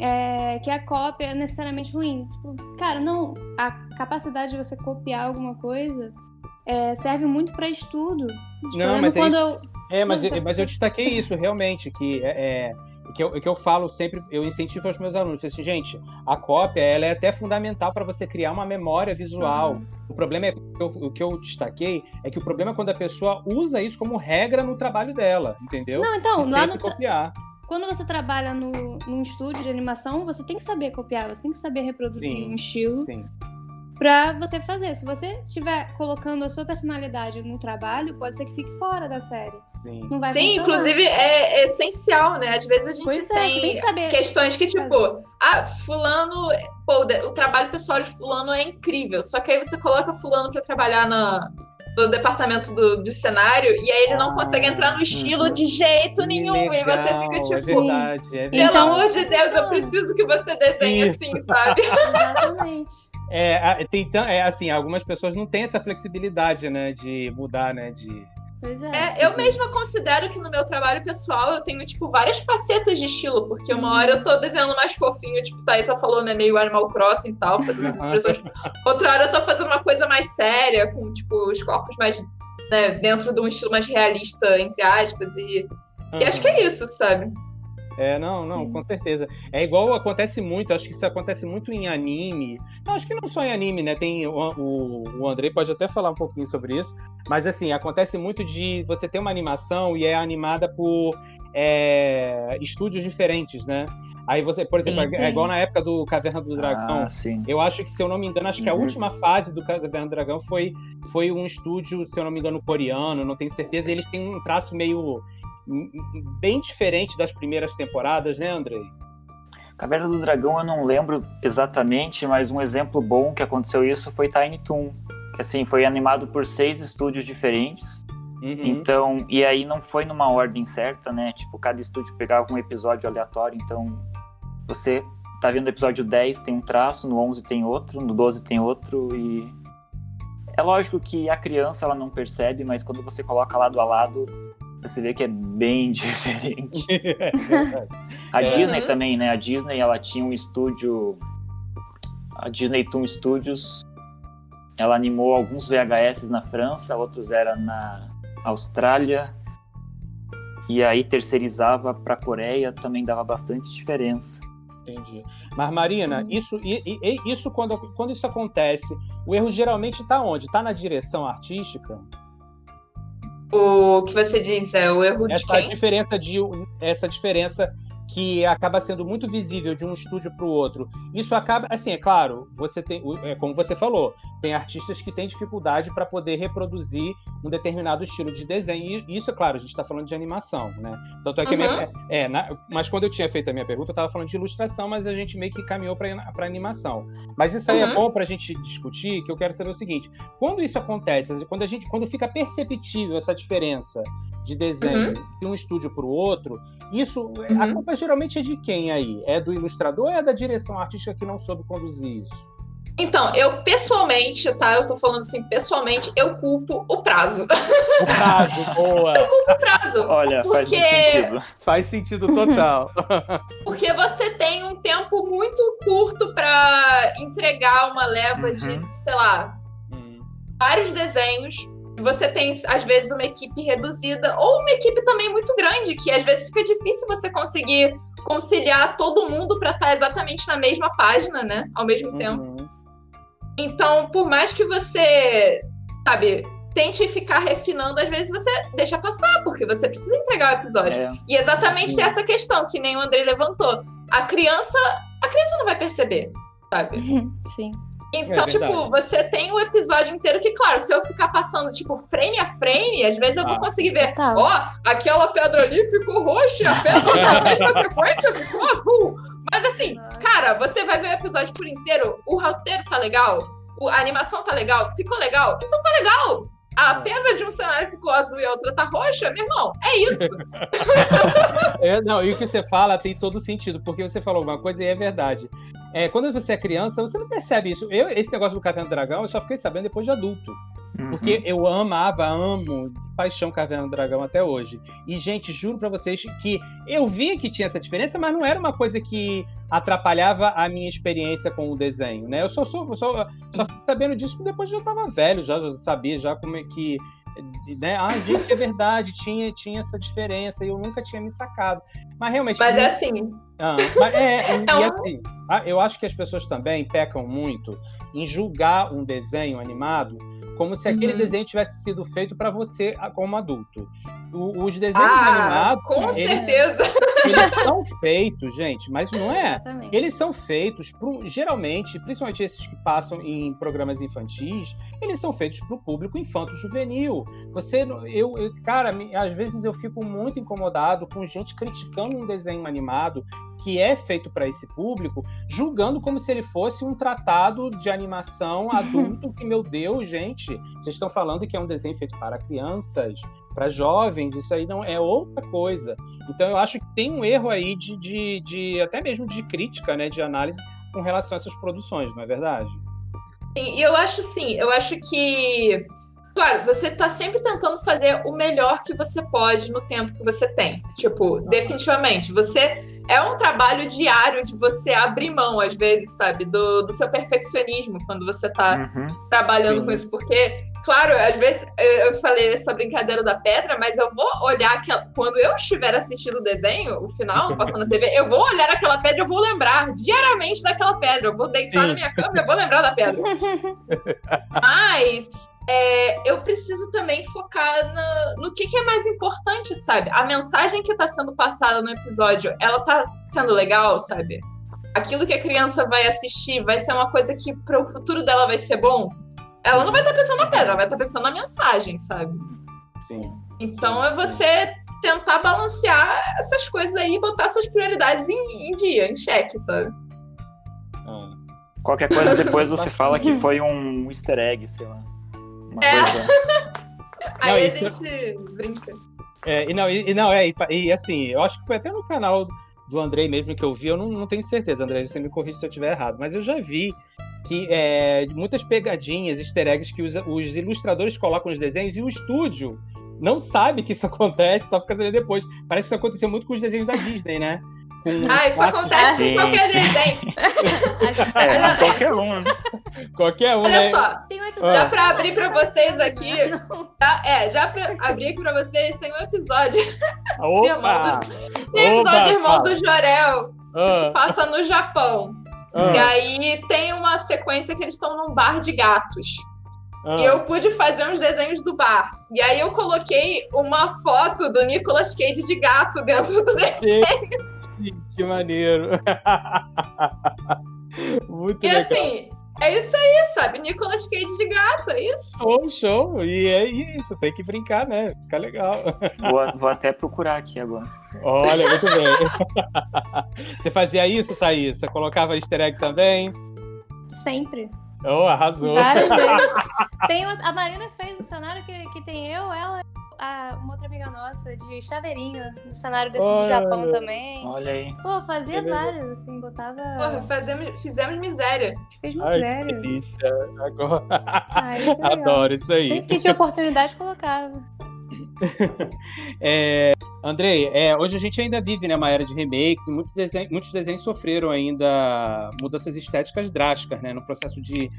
é que a cópia é necessariamente ruim. Tipo, cara, não. A capacidade de você copiar alguma coisa é, serve muito para estudo. Tipo, não, mas quando é, eu... é mas, não, eu, mas eu destaquei isso realmente, que é, é que eu, que eu falo sempre, eu incentivo aos meus alunos, assim, gente, a cópia ela é até fundamental para você criar uma memória visual. Uhum. O problema é o que eu destaquei é que o problema é quando a pessoa usa isso como regra no trabalho dela, entendeu? Não, então, e lá no copiar. Quando você trabalha no, num estúdio de animação, você tem que saber copiar, você tem que saber reproduzir sim, um estilo. Sim para você fazer. Se você estiver colocando a sua personalidade no trabalho, pode ser que fique fora da série. Sim, não vai Sim inclusive é essencial, né? Às vezes a gente pois tem, é, tem questões que, tipo, fazer. ah, fulano, pô, o trabalho pessoal de fulano é incrível. Só que aí você coloca fulano para trabalhar na, no departamento do, do cenário e aí ele não ah, consegue entrar no estilo de jeito nenhum. Legal, e você fica é tipo, é verdade, é verdade. pelo então, amor de Deus, eu preciso que você desenhe Isso. assim, sabe? Exatamente. É, tem é assim, algumas pessoas não têm essa flexibilidade, né, de mudar, né, de Pois é. é. Eu mesma considero que no meu trabalho pessoal eu tenho, tipo, várias facetas de estilo, porque uma hora eu tô desenhando mais fofinho, tipo, Thaís só falou, né, meio Animal Crossing e tal, fazendo as expressões. Outra hora eu tô fazendo uma coisa mais séria, com, tipo, os corpos mais, né, dentro de um estilo mais realista, entre aspas, e, uhum. e acho que é isso, sabe? É, não, não, com certeza. É igual acontece muito, acho que isso acontece muito em anime. Não, acho que não só em anime, né? Tem o, o, o Andrei pode até falar um pouquinho sobre isso, mas assim, acontece muito de você ter uma animação e é animada por é, estúdios diferentes, né? Aí você, por exemplo, sim, sim. é igual na época do Caverna do Dragão. Ah, eu acho que, se eu não me engano, acho que a uhum. última fase do Caverna do Dragão foi, foi um estúdio, se eu não me engano, coreano, não tenho certeza. Eles têm um traço meio bem diferente das primeiras temporadas, né, Andrei? Caverna do Dragão eu não lembro exatamente, mas um exemplo bom que aconteceu isso foi Tiny Toon. Que assim, foi animado por seis estúdios diferentes. Uhum. Então, e aí não foi numa ordem certa, né? Tipo, cada estúdio pegava um episódio aleatório, então você tá vendo o episódio 10 tem um traço, no 11 tem outro, no 12 tem outro e é lógico que a criança ela não percebe, mas quando você coloca lado a lado, você vê que é bem diferente. a é. Disney também, né? A Disney, ela tinha um estúdio, a Disney Toon Studios, ela animou alguns VHS na França, outros era na Austrália, e aí terceirizava para a Coreia, também dava bastante diferença. Entendi. Mas Marina, hum. isso, e, e, isso quando, quando isso acontece, o erro geralmente está onde? Está na direção artística? O que você diz é o erro essa de quem? Diferença de, essa diferença que acaba sendo muito visível de um estúdio para o outro. Isso acaba, assim, é claro, você tem, é como você falou, tem artistas que têm dificuldade para poder reproduzir um determinado estilo de desenho. E isso, é claro, a gente está falando de animação, né? Tanto é que uhum. minha, é, na, mas quando eu tinha feito a minha pergunta, eu estava falando de ilustração, mas a gente meio que caminhou para animação. Mas isso aí é uhum. é bom para a gente discutir, que eu quero saber o seguinte: quando isso acontece, quando a gente, quando fica perceptível essa diferença de desenho uhum. de um estúdio para o outro, isso a uhum. culpa geralmente é de quem aí? É do ilustrador ou é da direção artística que não soube conduzir isso? Então, eu pessoalmente, tá? Eu tô falando assim, pessoalmente, eu culpo o prazo. O prazo, boa. Eu culpo o prazo. Olha, porque... faz sentido. Faz sentido total. porque você tem um tempo muito curto para entregar uma leva uhum. de, sei lá, uhum. vários desenhos você tem, às vezes, uma equipe reduzida, ou uma equipe também muito grande, que às vezes fica difícil você conseguir conciliar todo mundo para estar tá exatamente na mesma página, né? Ao mesmo uhum. tempo. Então, por mais que você, sabe, tente ficar refinando, às vezes você deixa passar, porque você precisa entregar o episódio. É. E exatamente essa questão que nem o André levantou. A criança, a criança não vai perceber, sabe? Sim. Então, é tipo, você tem o episódio inteiro que, claro, se eu ficar passando, tipo, frame a frame, às vezes eu ah. vou conseguir ver. Ó, oh, aquela pedra ali ficou roxa, a pedra na mesma sequência ficou azul. Mas assim, cara, você vai ver o episódio por inteiro, o roteiro tá legal, a animação tá legal, ficou legal, então tá legal a pedra de um cenário ficou azul e a outra tá roxa, meu irmão, é isso. é, não, e o que você fala tem todo sentido, porque você falou uma coisa e é verdade. É, quando você é criança, você não percebe isso. Eu, esse negócio do Caverna do Dragão, eu só fiquei sabendo depois de adulto. Uhum. Porque eu amava, amo paixão Caverna do Dragão até hoje. E, gente, juro para vocês que eu vi que tinha essa diferença, mas não era uma coisa que atrapalhava a minha experiência com o desenho, né? Eu só sou, só, só sabendo disso depois de eu tava velho, já, já sabia já como é que né? Ah, gente, é verdade, tinha, tinha essa diferença e eu nunca tinha me sacado. Mas realmente. Mas é assim. Ah, mas é, é um... assim, ah, eu acho que as pessoas também pecam muito em julgar um desenho animado como se aquele uhum. desenho tivesse sido feito para você como adulto. O, os desenhos ah, animados. Com eles, certeza! Eles são feitos, gente, mas não é. Exatamente. Eles são feitos, pro, geralmente, principalmente esses que passam em programas infantis, eles são feitos para o público infanto-juvenil. Você, eu, eu, cara, às vezes eu fico muito incomodado com gente criticando um desenho animado que é feito para esse público, julgando como se ele fosse um tratado de animação adulto, que, meu Deus, gente, vocês estão falando que é um desenho feito para crianças, para jovens, isso aí não é outra coisa. Então eu acho que tem um erro aí de, de, de até mesmo de crítica, né, de análise com relação a essas produções, não é verdade? Sim, e eu acho sim, eu acho que Claro, você está sempre tentando fazer o melhor que você pode no tempo que você tem. Tipo, definitivamente, você é um trabalho diário de você abrir mão, às vezes, sabe, do, do seu perfeccionismo quando você está uhum. trabalhando Sim. com isso. Porque claro, às vezes eu falei essa brincadeira da pedra, mas eu vou olhar aquela. Quando eu estiver assistindo o desenho, o final, passando na TV, eu vou olhar aquela pedra, eu vou lembrar diariamente daquela pedra. Eu vou deitar Sim. na minha cama e eu vou lembrar da pedra. mas é, eu preciso também focar no, no que, que, é mais importante, sabe? A mensagem que está sendo passada no episódio, ela está sendo legal, sabe? Aquilo que a criança vai assistir vai ser uma coisa que para o futuro dela vai ser bom ela não vai estar pensando na pedra, ela vai estar pensando na mensagem, sabe? Sim. Então Sim. é você tentar balancear essas coisas aí e botar suas prioridades em, em dia, em xeque, sabe? Ah. Qualquer coisa depois você fala que foi um easter egg, sei lá. Uma é. coisa. aí não, a gente brinca. É, e não, e, e não, é, e, e, assim, eu acho que foi até no canal do Andrei mesmo que eu vi, eu não, não tenho certeza, Andrei, você me corrige se eu estiver errado, mas eu já vi que é, muitas pegadinhas, easter eggs que os, os, ilustradores colocam nos desenhos e o estúdio não sabe que isso acontece, só fica sabendo depois. Parece que isso aconteceu muito com os desenhos da Disney, né? Com ah, isso acontece de... com qualquer desenho. é, qualquer um. Né? Qualquer um. Olha né? só, tem um episódio. Já pra abrir pra vocês aqui. Tá, é, já pra abrir aqui pra vocês, tem um episódio. Opa! do, tem um episódio Opa, Irmão do Jorel, que se passa no Japão. Ah. E aí tem uma sequência que eles estão num bar de gatos. Ah. E eu pude fazer uns desenhos do bar. E aí eu coloquei uma foto do Nicolas Cage de gato dentro do desenho. Que maneiro. Muito e legal. assim, é isso aí, sabe? Nicolas Cage de gato, é isso. Show, show. E é isso, tem que brincar, né? Fica legal. Vou, vou até procurar aqui agora. Olha, muito bem. Você fazia isso, Thaís? Você colocava easter egg também? Sempre. Oh, arrasou. Várias vezes. Tem, a Marina fez um cenário que, que tem eu, ela a, uma outra amiga nossa de chaveirinho, no cenário desse Olha, de Japão também. Olha aí. Pô, fazia vários, assim, botava. Porra, fazemos, fizemos miséria. A gente fez miséria. Ai, que delícia. Agora... Ah, isso é Adoro isso aí. Sempre que tinha oportunidade, colocava. é, Andrei, é, hoje a gente ainda vive né, uma era de remakes e muitos desenhos, muitos desenhos sofreram ainda mudanças estéticas drásticas, né? No processo de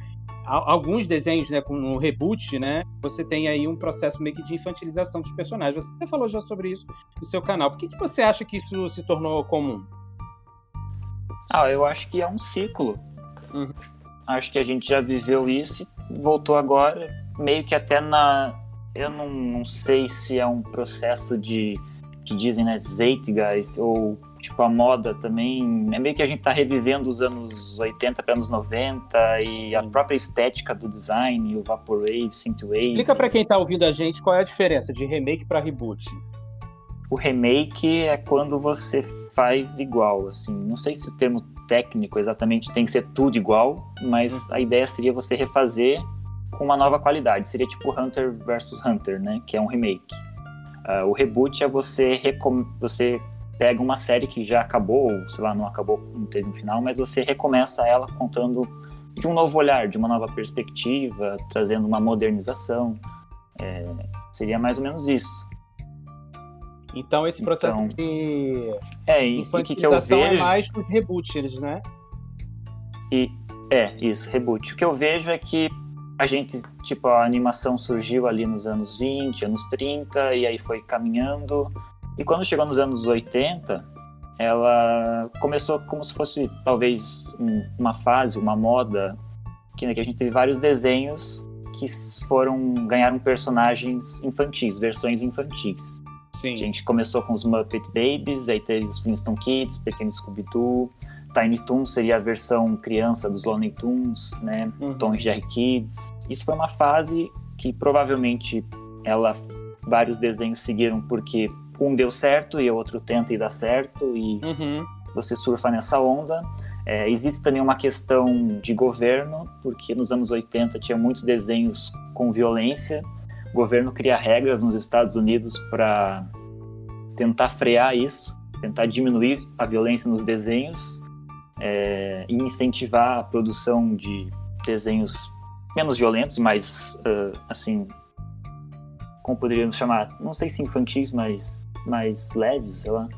alguns desenhos, né, com o reboot, né, você tem aí um processo meio que de infantilização dos personagens. Você falou já sobre isso no seu canal. Por que, que você acha que isso se tornou comum? Ah, eu acho que é um ciclo. Uhum. Acho que a gente já viveu isso e voltou agora, meio que até na. Eu não, não sei se é um processo de. Que dizem, né, Zeitgeist, ou tipo, a moda também. É meio que a gente tá revivendo os anos 80 para anos 90 e a própria estética do design, o Vaporwave, Synthwave. Explica para quem tá ouvindo a gente qual é a diferença de remake para reboot. O remake é quando você faz igual, assim. Não sei se o termo técnico exatamente tem que ser tudo igual, mas uhum. a ideia seria você refazer com uma nova qualidade. Seria tipo Hunter versus Hunter, né? Que é um remake. Uh, o reboot é você, você pega uma série que já acabou, ou sei lá, não acabou, não teve um final, mas você recomeça ela contando de um novo olhar, de uma nova perspectiva, trazendo uma modernização. É, seria mais ou menos isso. Então esse processo então, de é, e, infantilização que que é vejo... é mais dos reboots, né? E, é, isso, reboot. O que eu vejo é que a gente, tipo, a animação surgiu ali nos anos 20, anos 30, e aí foi caminhando e quando chegou nos anos 80, ela começou como se fosse talvez uma fase, uma moda, que, né, que a gente teve vários desenhos que foram ganharam personagens infantis, versões infantis. Sim. A gente começou com os Muppet Babies, aí teve os Flintstone Kids, Pequeno Scooby-Doo, Tiny Toons seria a versão criança dos Looney Tunes, né? Uhum. Tom Jerry Kids. Isso foi uma fase que provavelmente ela vários desenhos seguiram porque um deu certo e o outro tenta e dá certo e uhum. você surfa nessa onda. É, existe também uma questão de governo, porque nos anos 80 tinha muitos desenhos com violência. O governo cria regras nos Estados Unidos para tentar frear isso, tentar diminuir a violência nos desenhos é, e incentivar a produção de desenhos menos violentos, mais uh, assim como poderíamos chamar, não sei se infantis, mas mais leves, sei lá.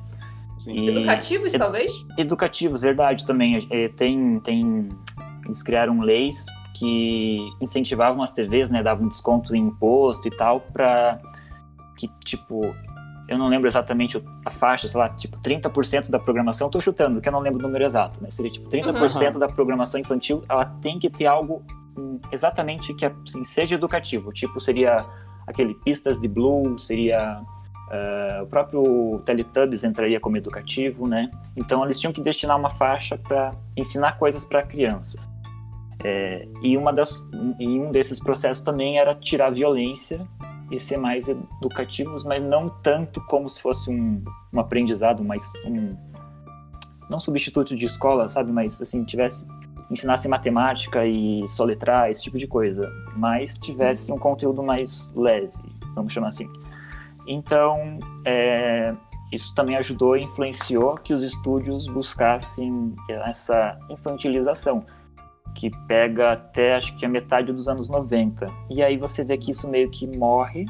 E... Educativos, Ed... talvez? Educativos, verdade, também. É, tem, tem... Eles criaram leis que incentivavam as TVs, né, davam desconto em imposto e tal, para que, tipo, eu não lembro exatamente a faixa, sei lá, tipo, 30% da programação, tô chutando, que eu não lembro o número exato, mas seria tipo 30% uhum. da programação infantil, ela tem que ter algo hum, exatamente que assim, seja educativo, tipo, seria aquele pistas de blue, seria uh, o próprio Teletubbies entraria como educativo, né? Então eles tinham que destinar uma faixa para ensinar coisas para crianças. É, e uma das, e um desses processos também era tirar a violência e ser mais educativos, mas não tanto como se fosse um, um aprendizado, mas um não substituto de escola, sabe, mas assim tivesse ensinasse matemática e soletrar, esse tipo de coisa, mas tivesse um conteúdo mais leve, vamos chamar assim. Então, é, isso também ajudou e influenciou que os estúdios buscassem essa infantilização, que pega até acho que a metade dos anos 90. E aí você vê que isso meio que morre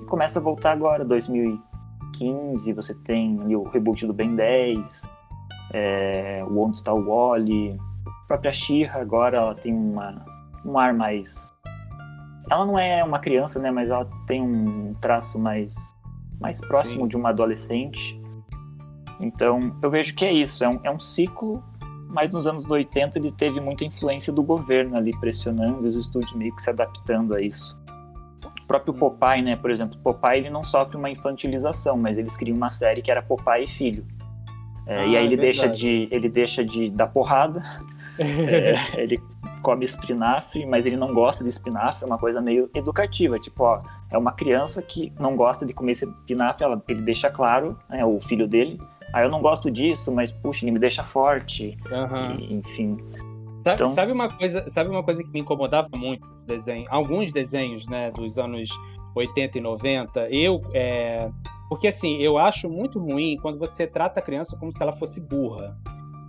e começa a voltar agora, 2015, você tem ali o reboot do Ben 10, é, o Onde Está o Wally, a própria Shira agora ela tem uma, um ar mais. Ela não é uma criança, né? Mas ela tem um traço mais, mais próximo Sim. de uma adolescente. Então eu vejo que é isso, é um, é um ciclo, mas nos anos 80 ele teve muita influência do governo ali pressionando os estúdios meio que se adaptando a isso. O próprio Popeye, né, por exemplo, Popeye ele não sofre uma infantilização, mas eles criam uma série que era Popeye e Filho. É, ah, e aí ele é deixa de ele deixa de dar porrada é, ele come espinafre, mas ele não gosta de espinafre, é uma coisa meio educativa. Tipo, ó, é uma criança que não gosta de comer espinafre, ela, ele deixa claro, né, o filho dele. Ah, eu não gosto disso, mas puxa, ele me deixa forte. Uhum. E, enfim. Sabe, então... sabe, uma coisa, sabe uma coisa que me incomodava muito desenho? Alguns desenhos, né, dos anos 80 e 90, eu. É... Porque assim, eu acho muito ruim quando você trata a criança como se ela fosse burra.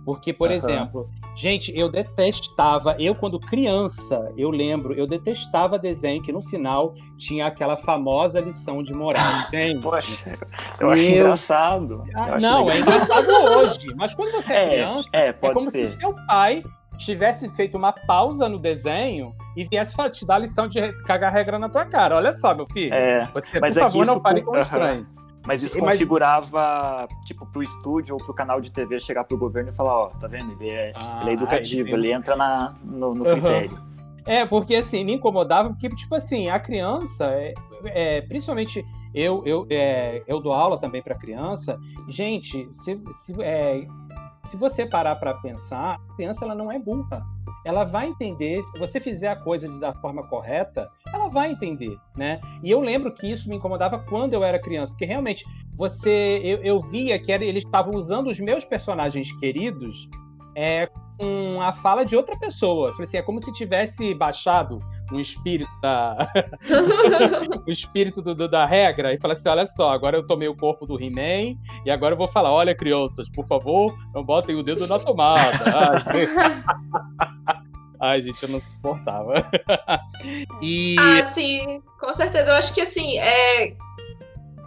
Porque, por uhum. exemplo, Gente, eu detestava, eu quando criança, eu lembro, eu detestava desenho que no final tinha aquela famosa lição de moral, entende? Poxa, eu acho engraçado. Eu ah, não, é engraçado hoje, mas quando você é, é criança, é, pode é como ser. se seu pai tivesse feito uma pausa no desenho e viesse te dar a lição de cagar regra na tua cara. Olha só, meu filho. É, você, mas por é favor, não pare com estranho. Mas isso mas... configurava, tipo, pro estúdio ou pro canal de TV chegar pro governo e falar, ó, tá vendo? Ele é, ah, ele é educativo, ele entra na, no, no critério. É, porque assim, me incomodava, porque, tipo assim, a criança, é, é principalmente eu, eu, é, eu dou aula também para criança. Gente, se, se, é, se você parar para pensar, a criança ela não é burra ela vai entender, se você fizer a coisa da forma correta, ela vai entender, né? E eu lembro que isso me incomodava quando eu era criança, porque realmente você, eu, eu via que era, eles estavam usando os meus personagens queridos é, com a fala de outra pessoa. Eu falei assim, é como se tivesse baixado um espírito da o espírito do, do, da regra e fala assim, olha só, agora eu tomei o corpo do He-Man e agora eu vou falar, olha crianças, por favor, não botem o dedo na tomada. Ai, gente, eu não suportava. e... Ah, sim, com certeza. Eu acho que, assim, é...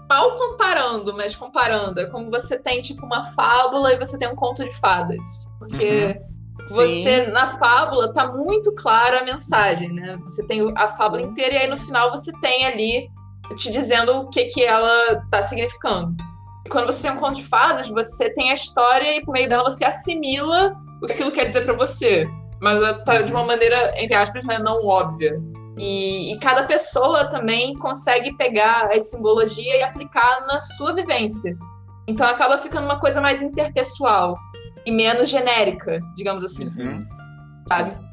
Mal comparando, mas comparando. É como você tem, tipo, uma fábula e você tem um conto de fadas. Porque... Uhum. Você, Sim. na fábula, tá muito clara a mensagem, né? Você tem a fábula inteira e aí no final você tem ali te dizendo o que, que ela tá significando. E quando você tem um conto de fadas, você tem a história e por meio dela você assimila o que aquilo quer dizer para você mas tá de uma maneira, entre aspas, né, não óbvia. E, e, cada pessoa também consegue pegar a simbologia e aplicar na sua vivência. Então acaba ficando uma coisa mais interpessoal e menos genérica, digamos assim. Uhum. Sabe?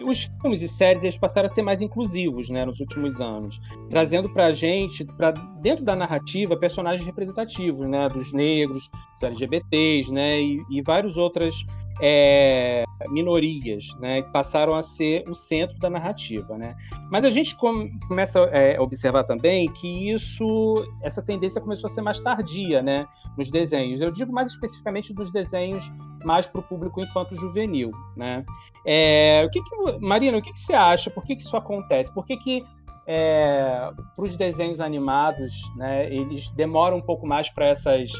Os filmes e séries eles passaram a ser mais inclusivos né, nos últimos anos, trazendo para a gente, para dentro da narrativa, personagens representativos, né, dos negros, dos LGBTs, né, e, e várias outras é, minorias, né, passaram a ser o centro da narrativa, né. Mas a gente começa é, a observar também que isso, essa tendência começou a ser mais tardia, né, nos desenhos. Eu digo mais especificamente dos desenhos mais para o público infanto-juvenil, né. É, o que, que Marina, o que, que você acha? Por que, que isso acontece? Por que que é, para os desenhos animados, né, eles demoram um pouco mais para essas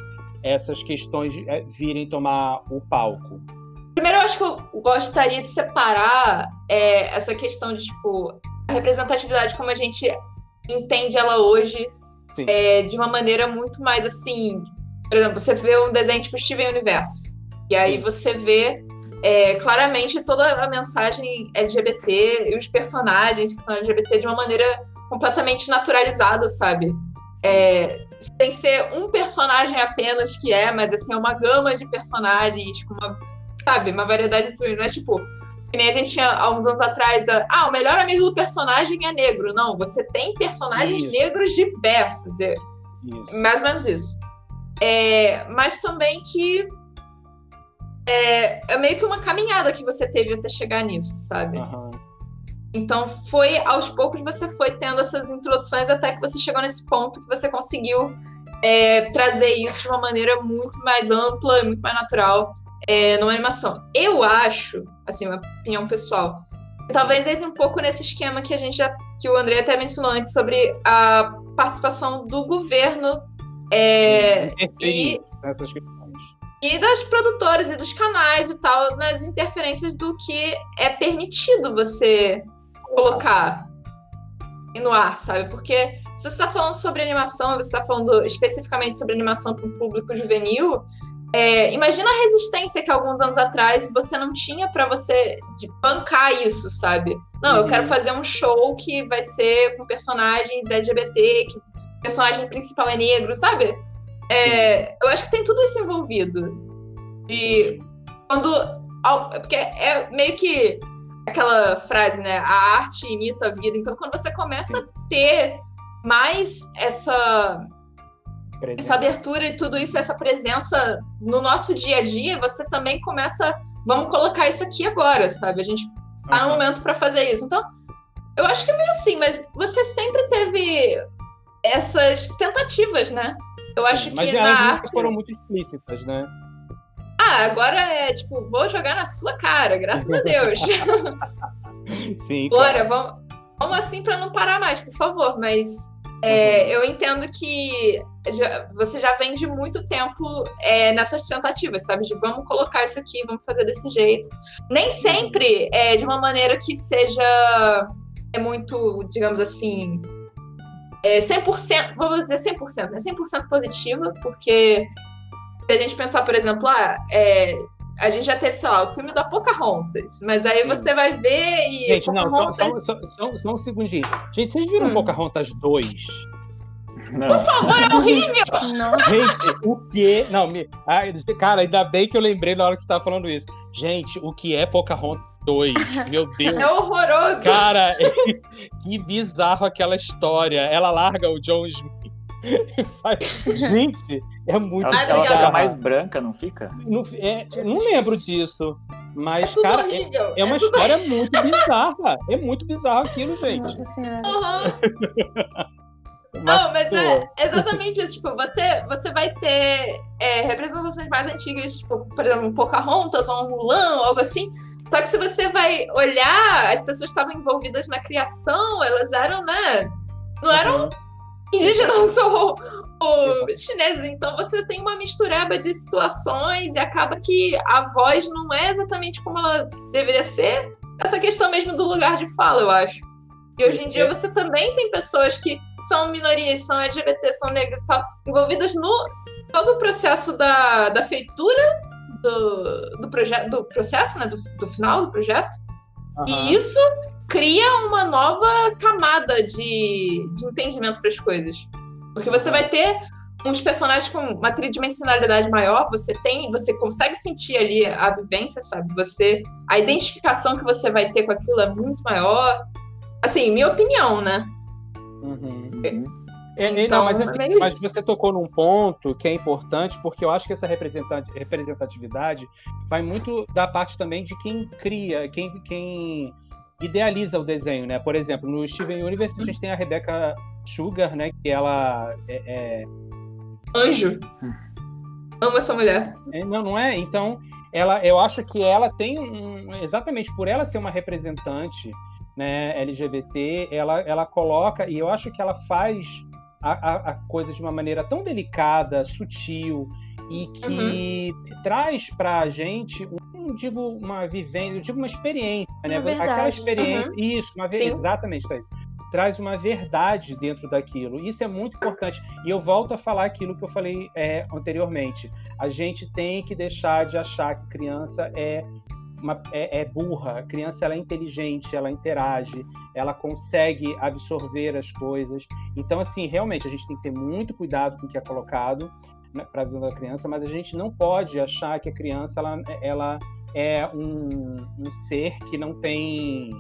essas questões é, virem tomar o palco? Primeiro, eu acho que eu gostaria de separar é, essa questão de, tipo, a representatividade como a gente entende ela hoje é, de uma maneira muito mais assim. Por exemplo, você vê um desenho tipo Steven Universo. E aí Sim. você vê é, claramente toda a mensagem LGBT e os personagens que são LGBT de uma maneira completamente naturalizada, sabe? É, sem ser um personagem apenas que é, mas assim, é uma gama de personagens com uma sabe? Uma variedade de Não é tipo, que nem a gente tinha há uns anos atrás, ah, o melhor amigo do personagem é negro. Não, você tem personagens isso. negros diversos. É mais ou menos isso. É, mas também que é, é, meio que uma caminhada que você teve até chegar nisso, sabe? Uhum. Então foi aos poucos você foi tendo essas introduções até que você chegou nesse ponto que você conseguiu é, trazer isso de uma maneira muito mais ampla, muito mais natural é, numa animação. Eu acho, assim, uma opinião pessoal, talvez entre um pouco nesse esquema que a gente já, que o André até mencionou antes sobre a participação do governo é, e, e das produtoras e dos canais e tal nas interferências do que é permitido você colocar no ar, sabe? Porque se você está falando sobre animação, você está falando especificamente sobre animação para o público juvenil, é, imagina a resistência que alguns anos atrás você não tinha para você bancar isso, sabe? Não, eu quero uhum. fazer um show que vai ser com personagens LGBT, que o personagem principal é negro, sabe? É, eu acho que tem tudo isso envolvido. De quando. Porque é meio que aquela frase, né? A arte imita a vida. Então, quando você começa a ter mais essa Presença. essa abertura e tudo isso, essa presença no nosso dia a dia, você também começa. Vamos colocar isso aqui agora, sabe? A gente tá no momento para fazer isso. Então, eu acho que é meio assim, mas você sempre teve essas tentativas, né? Eu acho mas que na arte... foram muito explícitas, né? ah, agora é tipo, vou jogar na sua cara, graças a Deus. Sim. Bora, claro. vamos, vamos assim para não parar mais, por favor. Mas é, uhum. eu entendo que já, você já vem de muito tempo é, nessas tentativas, sabe? De vamos colocar isso aqui, vamos fazer desse jeito. Nem sempre é de uma maneira que seja é muito, digamos assim, é 100%, vamos dizer 100%, né? 100% positiva, porque se a gente pensar, por exemplo, ah, é, a gente já teve, sei lá, o filme da Pocahontas, mas aí Sim. você vai ver e. Gente, Pocahontas... não, só, só, só, só, um segundinho. Gente, vocês viram hum. Pocahontas 2? Não. Por favor, é horrível! Não. Gente, o que. Não, me... Ai, cara, ainda bem que eu lembrei na hora que você estava falando isso. Gente, o que é Pocahontas 2? Meu Deus. É horroroso. Cara, que bizarro aquela história. Ela larga o John Smith. Gente, é muito. Ela, ela fica mais branca, não fica? Não, é, não lembro disso. Mas, é cara, é, é, uma é história muito bizarra. É muito bizarro aquilo, gente. Nossa senhora. Uhum. Não, mas é exatamente isso. Tipo, você, você vai ter é, representações mais antigas, tipo, por exemplo, um Pocahontas ou um Mulan, ou algo assim. Só que se você vai olhar, as pessoas estavam envolvidas na criação, elas eram, né? Não eram uhum. indígenas ou chineses. Então você tem uma mistureba de situações e acaba que a voz não é exatamente como ela deveria ser. Essa questão mesmo do lugar de fala, eu acho. E hoje em dia é. você também tem pessoas que são minorias, são LGBT, são negras e tal, envolvidas no todo o processo da, da feitura do, do, projeto, do processo, né? Do, do final do projeto. Uhum. E isso cria uma nova camada de, de entendimento para as coisas. Porque você vai ter uns personagens com uma tridimensionalidade maior, você tem, você consegue sentir ali a vivência, sabe? Você a identificação que você vai ter com aquilo é muito maior. Assim, minha opinião, né? Uhum. É, então, não, mas, assim, é mas, você tocou num ponto que é importante, porque eu acho que essa representatividade vai muito da parte também de quem cria, quem, quem idealiza o desenho, né? Por exemplo, no Steven Universe a gente tem a Rebecca Sugar, né? Que ela é... é... Anjo. Amo essa mulher. É, não, não é? Então, ela, eu acho que ela tem um, exatamente por ela ser uma representante né, LGBT, ela, ela coloca, e eu acho que ela faz a, a, a coisa de uma maneira tão delicada, sutil, e que uhum. traz para a gente, não digo uma vivência, eu digo uma experiência, né? Uma Aquela experiência, uhum. isso, uma vez, exatamente, traz uma verdade dentro daquilo. Isso é muito importante. E eu volto a falar aquilo que eu falei é, anteriormente. A gente tem que deixar de achar que criança é uma, é, é, burra, a criança ela é inteligente, ela interage, ela consegue absorver as coisas. Então, assim, realmente a gente tem que ter muito cuidado com o que é colocado né, para a visão da criança, mas a gente não pode achar que a criança ela, ela é um, um ser que não tem,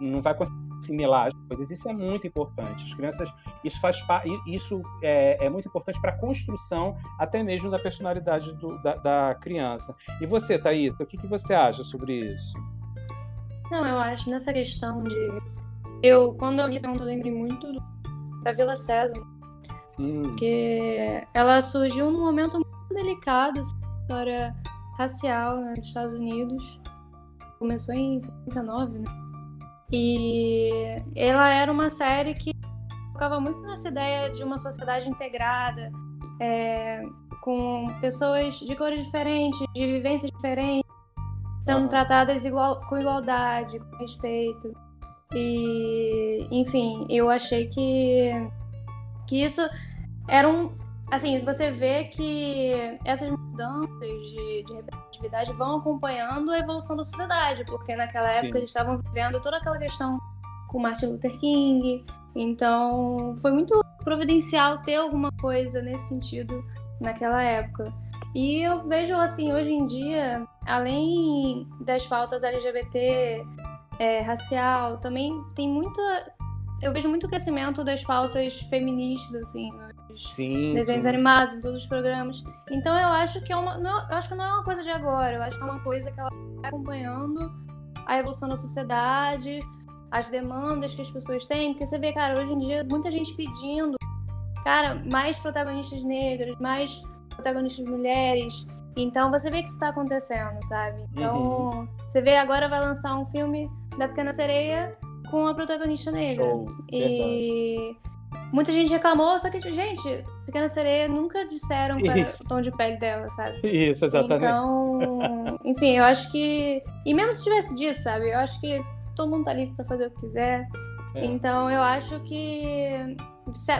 não vai conseguir assimilar as coisas. Isso é muito importante. As crianças, isso faz isso é, é muito importante para a construção até mesmo da personalidade do, da, da, criança. E você, Thaís, o que, que você acha sobre isso? Não, eu acho nessa questão de. Eu, quando eu li eu lembrei muito da Vila César. Hum. Porque ela surgiu num momento muito delicado, assim, história racial né, nos Estados Unidos. Começou em 69, né? E ela era uma série que focava muito nessa ideia de uma sociedade integrada, é, com pessoas de cores diferentes, de vivências diferentes, sendo uhum. tratadas igual, com igualdade, com respeito. E, enfim, eu achei que, que isso era um. Assim, você vê que essas mudanças de, de representatividade vão acompanhando a evolução da sociedade, porque naquela época Sim. eles estavam vivendo toda aquela questão com Martin Luther King, então foi muito providencial ter alguma coisa nesse sentido naquela época. E eu vejo assim, hoje em dia, além das pautas LGBT, é, racial, também tem muita. Eu vejo muito crescimento das pautas feministas, assim, sim, desenhos sim. animados, em todos os programas. Então eu acho que é uma. Não, eu acho que não é uma coisa de agora, eu acho que é uma coisa que ela vai acompanhando a evolução da sociedade, as demandas que as pessoas têm, porque você vê, cara, hoje em dia muita gente pedindo, cara, mais protagonistas negras, mais protagonistas mulheres. Então você vê que isso está acontecendo, sabe? Então, uhum. você vê agora vai lançar um filme da Pequena Sereia com a protagonista negra. Show. E muita gente reclamou, só que, gente, Pequena Sereia nunca disseram o tom de pele dela, sabe? Isso, exatamente. Então, enfim, eu acho que. E mesmo se tivesse dito, sabe? Eu acho que todo mundo tá livre pra fazer o que quiser. É. Então eu acho que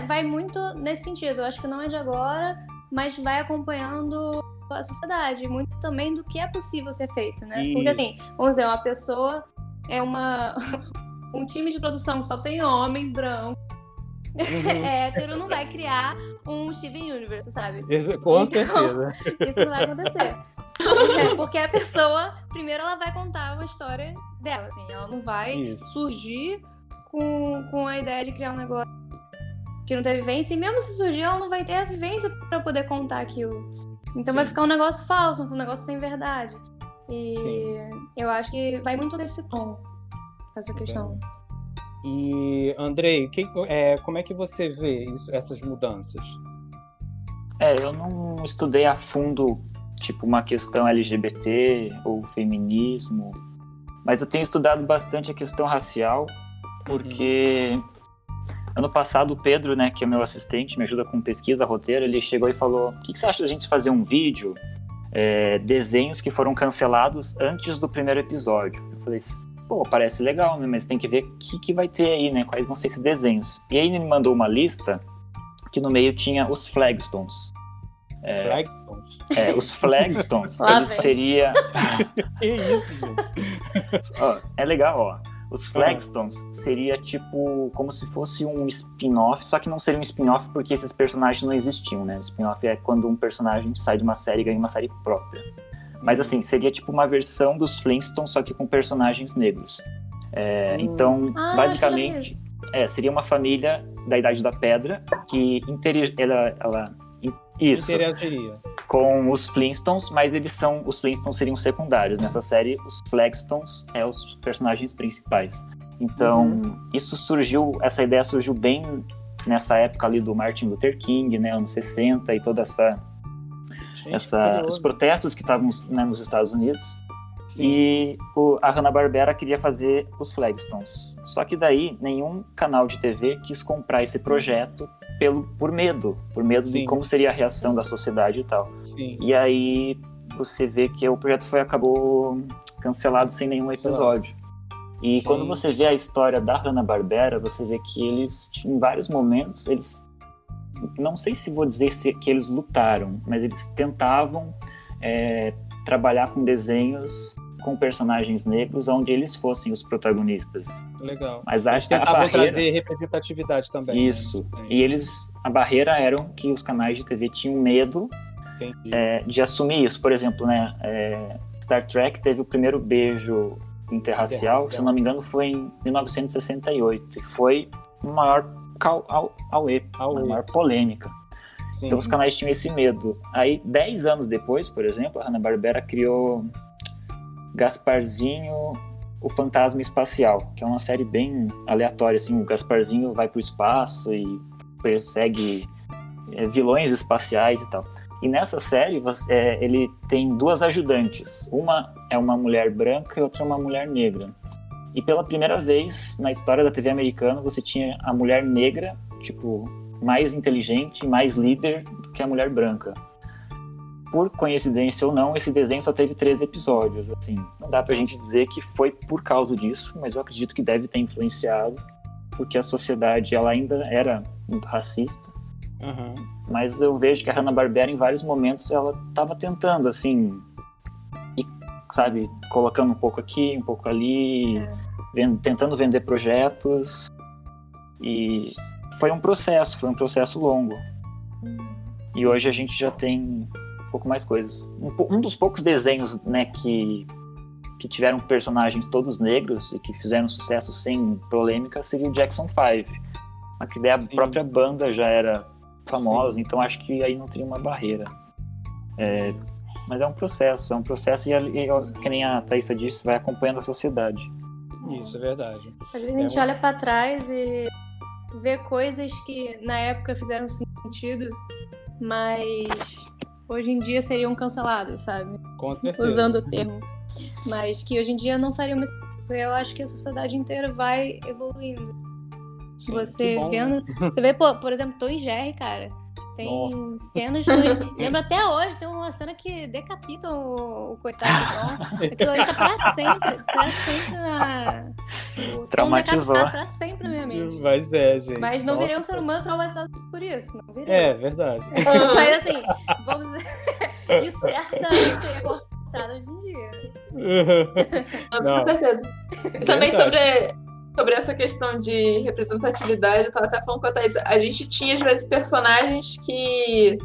vai muito nesse sentido. Eu acho que não é de agora, mas vai acompanhando a sociedade, muito também do que é possível ser feito, né? E... Porque assim, vamos dizer, uma pessoa é uma um time de produção que só tem homem branco. Uhum. hétero não vai criar um Steven Universe, sabe? Isso, com então, certeza. Isso não vai acontecer. É, porque a pessoa, primeiro, ela vai contar uma história dela, assim. Ela não vai Isso. surgir com, com a ideia de criar um negócio que não tem vivência. E mesmo se surgir, ela não vai ter a vivência para poder contar aquilo. Então Sim. vai ficar um negócio falso, um negócio sem verdade. E Sim. eu acho que vai muito nesse tom, essa questão. E, Andrei, que, é, como é que você vê isso, essas mudanças? É, eu não estudei a fundo, tipo, uma questão LGBT ou feminismo, mas eu tenho estudado bastante a questão racial, porque uhum. ano passado o Pedro, né, que é meu assistente, me ajuda com pesquisa, roteiro, ele chegou e falou: o que, que você acha da gente fazer um vídeo, é, desenhos que foram cancelados antes do primeiro episódio? Eu falei: pô, parece legal, né? Mas tem que ver o que, que vai ter aí, né? Quais vão ser esses desenhos. E aí ele me mandou uma lista que no meio tinha os Flagstones. É, Flagstones? É, os Flagstones, eles seria... que isso, gente? ó, é legal, ó. Os Flagstones seria tipo como se fosse um spin-off, só que não seria um spin-off porque esses personagens não existiam, né? Spin-off é quando um personagem sai de uma série e ganha uma série própria. Mas assim, seria tipo uma versão dos Flintstones, só que com personagens negros. É, hum. Então, ah, basicamente, é, seria uma família da Idade da Pedra que interi ela, ela isso, interagiria com os Flintstones, mas eles são os Flintstones seriam secundários nessa série. Os Flagstones é os personagens principais. Então, uhum. isso surgiu, essa ideia surgiu bem nessa época ali do Martin Luther King, né, anos 60 e toda essa essa, os protestos que estavam né, nos Estados Unidos. Sim. E o, a Hanna-Barbera queria fazer os Flagstones. Só que daí nenhum canal de TV quis comprar esse projeto pelo, por medo, por medo Sim. de como seria a reação da sociedade e tal. Sim. E aí você vê que o projeto foi acabou cancelado sem nenhum episódio. E Sim. quando você vê a história da Hanna-Barbera, você vê que eles, em vários momentos, eles não sei se vou dizer se, que eles lutaram, mas eles tentavam é, trabalhar com desenhos com personagens negros onde eles fossem os protagonistas. Legal. Mas a, eles a barreira trazer representatividade também. Né? Isso. Né? E eles a barreira era que os canais de TV tinham medo é, de assumir isso. Por exemplo, né, é, Star Trek teve o primeiro beijo interracial, se não me engano, foi em 1968 e foi o maior E, a maior polêmica. Sim. Então os canais tinham esse medo. Aí, dez anos depois, por exemplo, a Hanna-Barbera criou Gasparzinho, o Fantasma Espacial, que é uma série bem aleatória, assim, o Gasparzinho vai pro espaço e persegue é, vilões espaciais e tal. E nessa série, você, é, ele tem duas ajudantes. Uma é uma mulher branca e outra é uma mulher negra. E pela primeira vez na história da TV americana, você tinha a mulher negra, tipo, mais inteligente, mais líder do que a mulher branca. Por coincidência ou não, esse desenho só teve três episódios. Assim, não dá pra gente dizer que foi por causa disso, mas eu acredito que deve ter influenciado, porque a sociedade ela ainda era muito racista. Uhum. Mas eu vejo que a Hanna-Barbera, em vários momentos, ela estava tentando, assim, sabe, colocando um pouco aqui, um pouco ali, é. vend tentando vender projetos. E foi um processo, foi um processo longo. E hoje a gente já tem um pouco mais coisas. Um, um dos poucos desenhos, né, que que tiveram personagens todos negros e que fizeram sucesso sem polêmica seria o Jackson 5. Mas que daí a Sim. própria banda já era famosa, Sim. então acho que aí não teria uma barreira. É, mas é um processo, é um processo e, e que nem a Thaisa disse, vai acompanhando a sociedade. Isso, é verdade. Às vezes a gente é olha para trás e vê coisas que na época fizeram sentido, mas hoje em dia seriam canceladas, sabe? Com certeza. Usando o termo. Mas que hoje em dia não faria mais. Eu acho que a sociedade inteira vai evoluindo. Sim, você vendo. Você vê, por, por exemplo, Tom e Jerry, cara. Tem Nossa. cenas. Do... Lembra até hoje, tem uma cena que decapita o, o coitado do Tom. Aquilo ali tá pra sempre. Pra sempre na. O Traumatizou. Tom pra sempre na minha mente. Mas é, gente. Mas não Nossa. virei um ser humano traumatizado por isso. Não virei. É, verdade. Mas assim, vamos dizer. Isso certamente seria cortado hoje em dia. Com certeza. Também sobre sobre essa questão de representatividade, eu tava até falando com a Thais, a gente tinha às vezes personagens que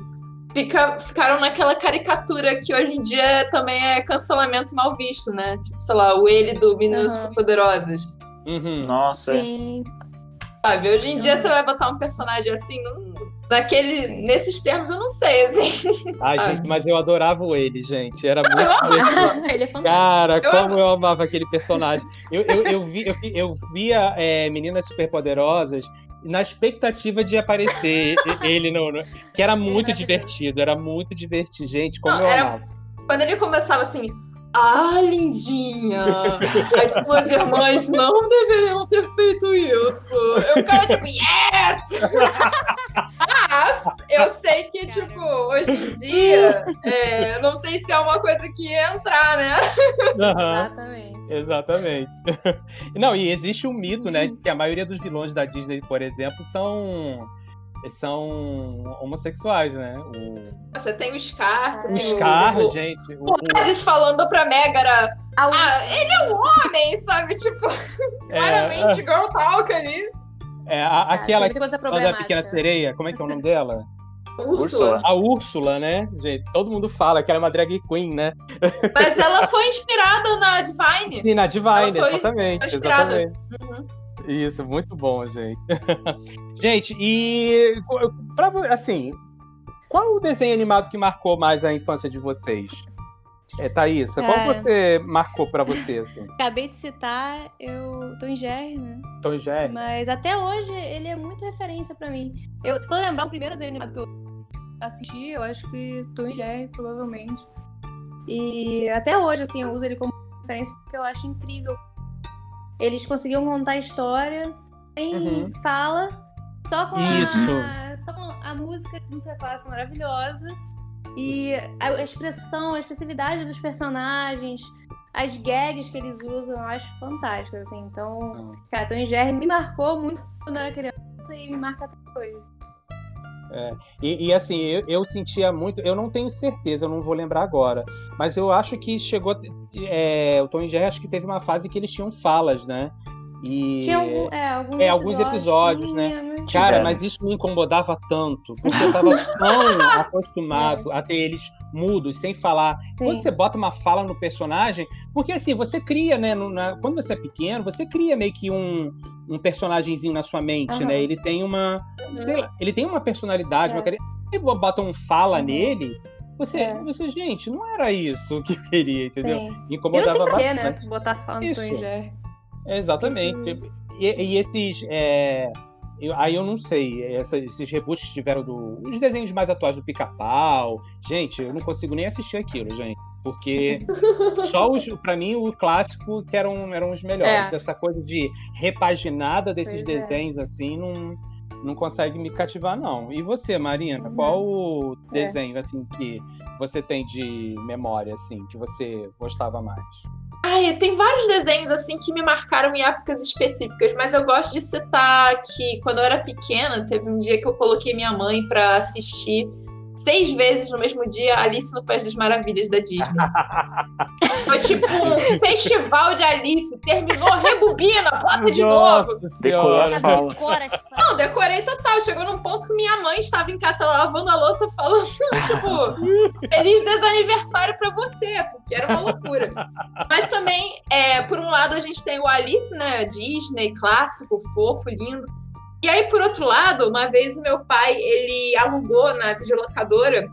fica, ficaram naquela caricatura que hoje em dia também é cancelamento mal visto, né? Tipo, sei lá, o ele do Meninas uhum. Poderosas. Uhum. Nossa. Sim. Sabe, hoje em dia você vai botar um personagem assim, não, Naquele, nesses termos eu não sei, assim. Ai, sabe? gente, mas eu adorava ele, gente. Era muito. Eu ele é fantástico. Cara, eu como eu amava aquele personagem. Eu, eu, eu, vi, eu, eu via é, Meninas Superpoderosas na expectativa de aparecer ele no, no, que era muito divertido, era muito divertido, gente, como não, eu era, amava. Quando ele começava assim, ah, lindinha! As suas irmãs não deveriam ter feito isso. Eu ficava tipo, yes! Mas eu sei que, tipo, hoje em dia, é, não sei se é uma coisa que ia entrar, né? Uhum. Exatamente. Exatamente. Não, e existe um mito, né? Que a maioria dos vilões da Disney, por exemplo, são são homossexuais, né? O... Você tem o Scar, você o Scar, o... gente. O, o falando pra Megara. Ah, ele é um homem, sabe? Tipo, é, claramente, girl talk ali. É, a, ah, aquela da pequena sereia, como é que é o nome dela? Úrsula. A Úrsula, né? Gente, todo mundo fala que ela é uma drag queen, né? Mas ela foi inspirada na Divine. Sim, na Divine, foi, exatamente. Foi exatamente. Uhum. Isso, muito bom, gente. gente, e pra, assim, qual o desenho animado que marcou mais a infância de vocês? É, Thaísa, é. qual você marcou pra você, assim? Acabei de citar eu Tom Jerry, né? Tom Jerry. Mas até hoje ele é muito referência pra mim. Eu, se for lembrar o primeiro desenho animado que eu assisti, eu acho que Tom Jerry, provavelmente. E até hoje, assim, eu uso ele como referência porque eu acho incrível eles conseguiam contar a história sem uhum. fala, só com, a, só com a música, música clássica maravilhosa. E a expressão, a expressividade dos personagens, as gags que eles usam, eu acho fantásticas, assim. Então, uhum. cara, Tom Jerry me marcou muito quando eu era criança e me marca até hoje. É, e, e, assim, eu, eu, sentia muito, eu não tenho certeza, eu não vou lembrar agora, mas eu acho que chegou. É, o Tom e Jerry acho que teve uma fase que eles tinham falas, né? E, Tinha algum, é, alguns, é, alguns episódios, né? Cara, mas isso me incomodava tanto, porque eu tava tão acostumado é. a ter eles mudos, sem falar. Sim. Quando você bota uma fala no personagem, porque assim, você cria, né? No, na, quando você é pequeno, você cria meio que um, um personagemzinho na sua mente, uhum. né? Ele tem uma. Uhum. Sei lá, ele tem uma personalidade, é. uma Você bota um fala uhum. nele, você, é. você, gente, não era isso que eu queria, entendeu? Sim. Me incomodava eu não tem bastante. né? botar fala no Tom Jerry. Exatamente. Uhum. E, e, esses. É... Eu, aí eu não sei, essa, esses reboots tiveram do, os desenhos mais atuais do Pica-Pau. Gente, eu não consigo nem assistir aquilo, gente. Porque só os, pra mim, o clássico que eram, eram os melhores. É. Essa coisa de repaginada desses pois é. desenhos, é. assim, não, não consegue me cativar, não. E você, Marina, uhum. qual o é. desenho, assim, que você tem de memória, assim, que você gostava mais? Ai, tem vários desenhos assim que me marcaram em épocas específicas, mas eu gosto de citar que quando eu era pequena, teve um dia que eu coloquei minha mãe para assistir seis vezes no mesmo dia Alice no País das Maravilhas da Disney. Foi tipo um festival de Alice. Terminou, rebobina, bota de novo. Decorou as falas. Não, decorei total. Chegou num ponto que minha mãe estava em casa lavando a louça falando, tipo, feliz desaniversário pra você, porque era uma loucura. Mas também, é, por um lado, a gente tem o Alice, né? Disney, clássico, fofo, lindo. E aí, por outro lado, uma vez o meu pai, ele alugou na videolocadora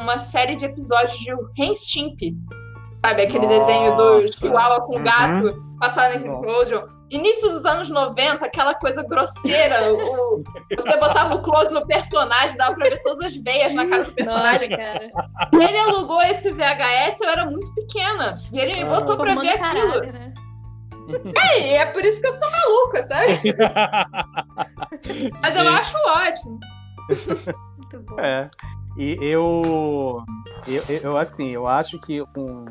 uma série de episódios de Ren Stimpy. Sabe, aquele Nossa. desenho do Chihuahua com uhum. gato, passado na Nickelodeon. início dos anos 90, aquela coisa grosseira. O, você botava o close no personagem, dava pra ver todas as veias na cara do personagem. Nossa, cara. E ele alugou esse VHS, eu era muito pequena. E ele me botou ah. pra ver aquilo. né? É, e é por isso que eu sou maluca, sabe? Mas eu acho ótimo. Muito bom. É. E eu, eu, eu, assim, eu acho que um,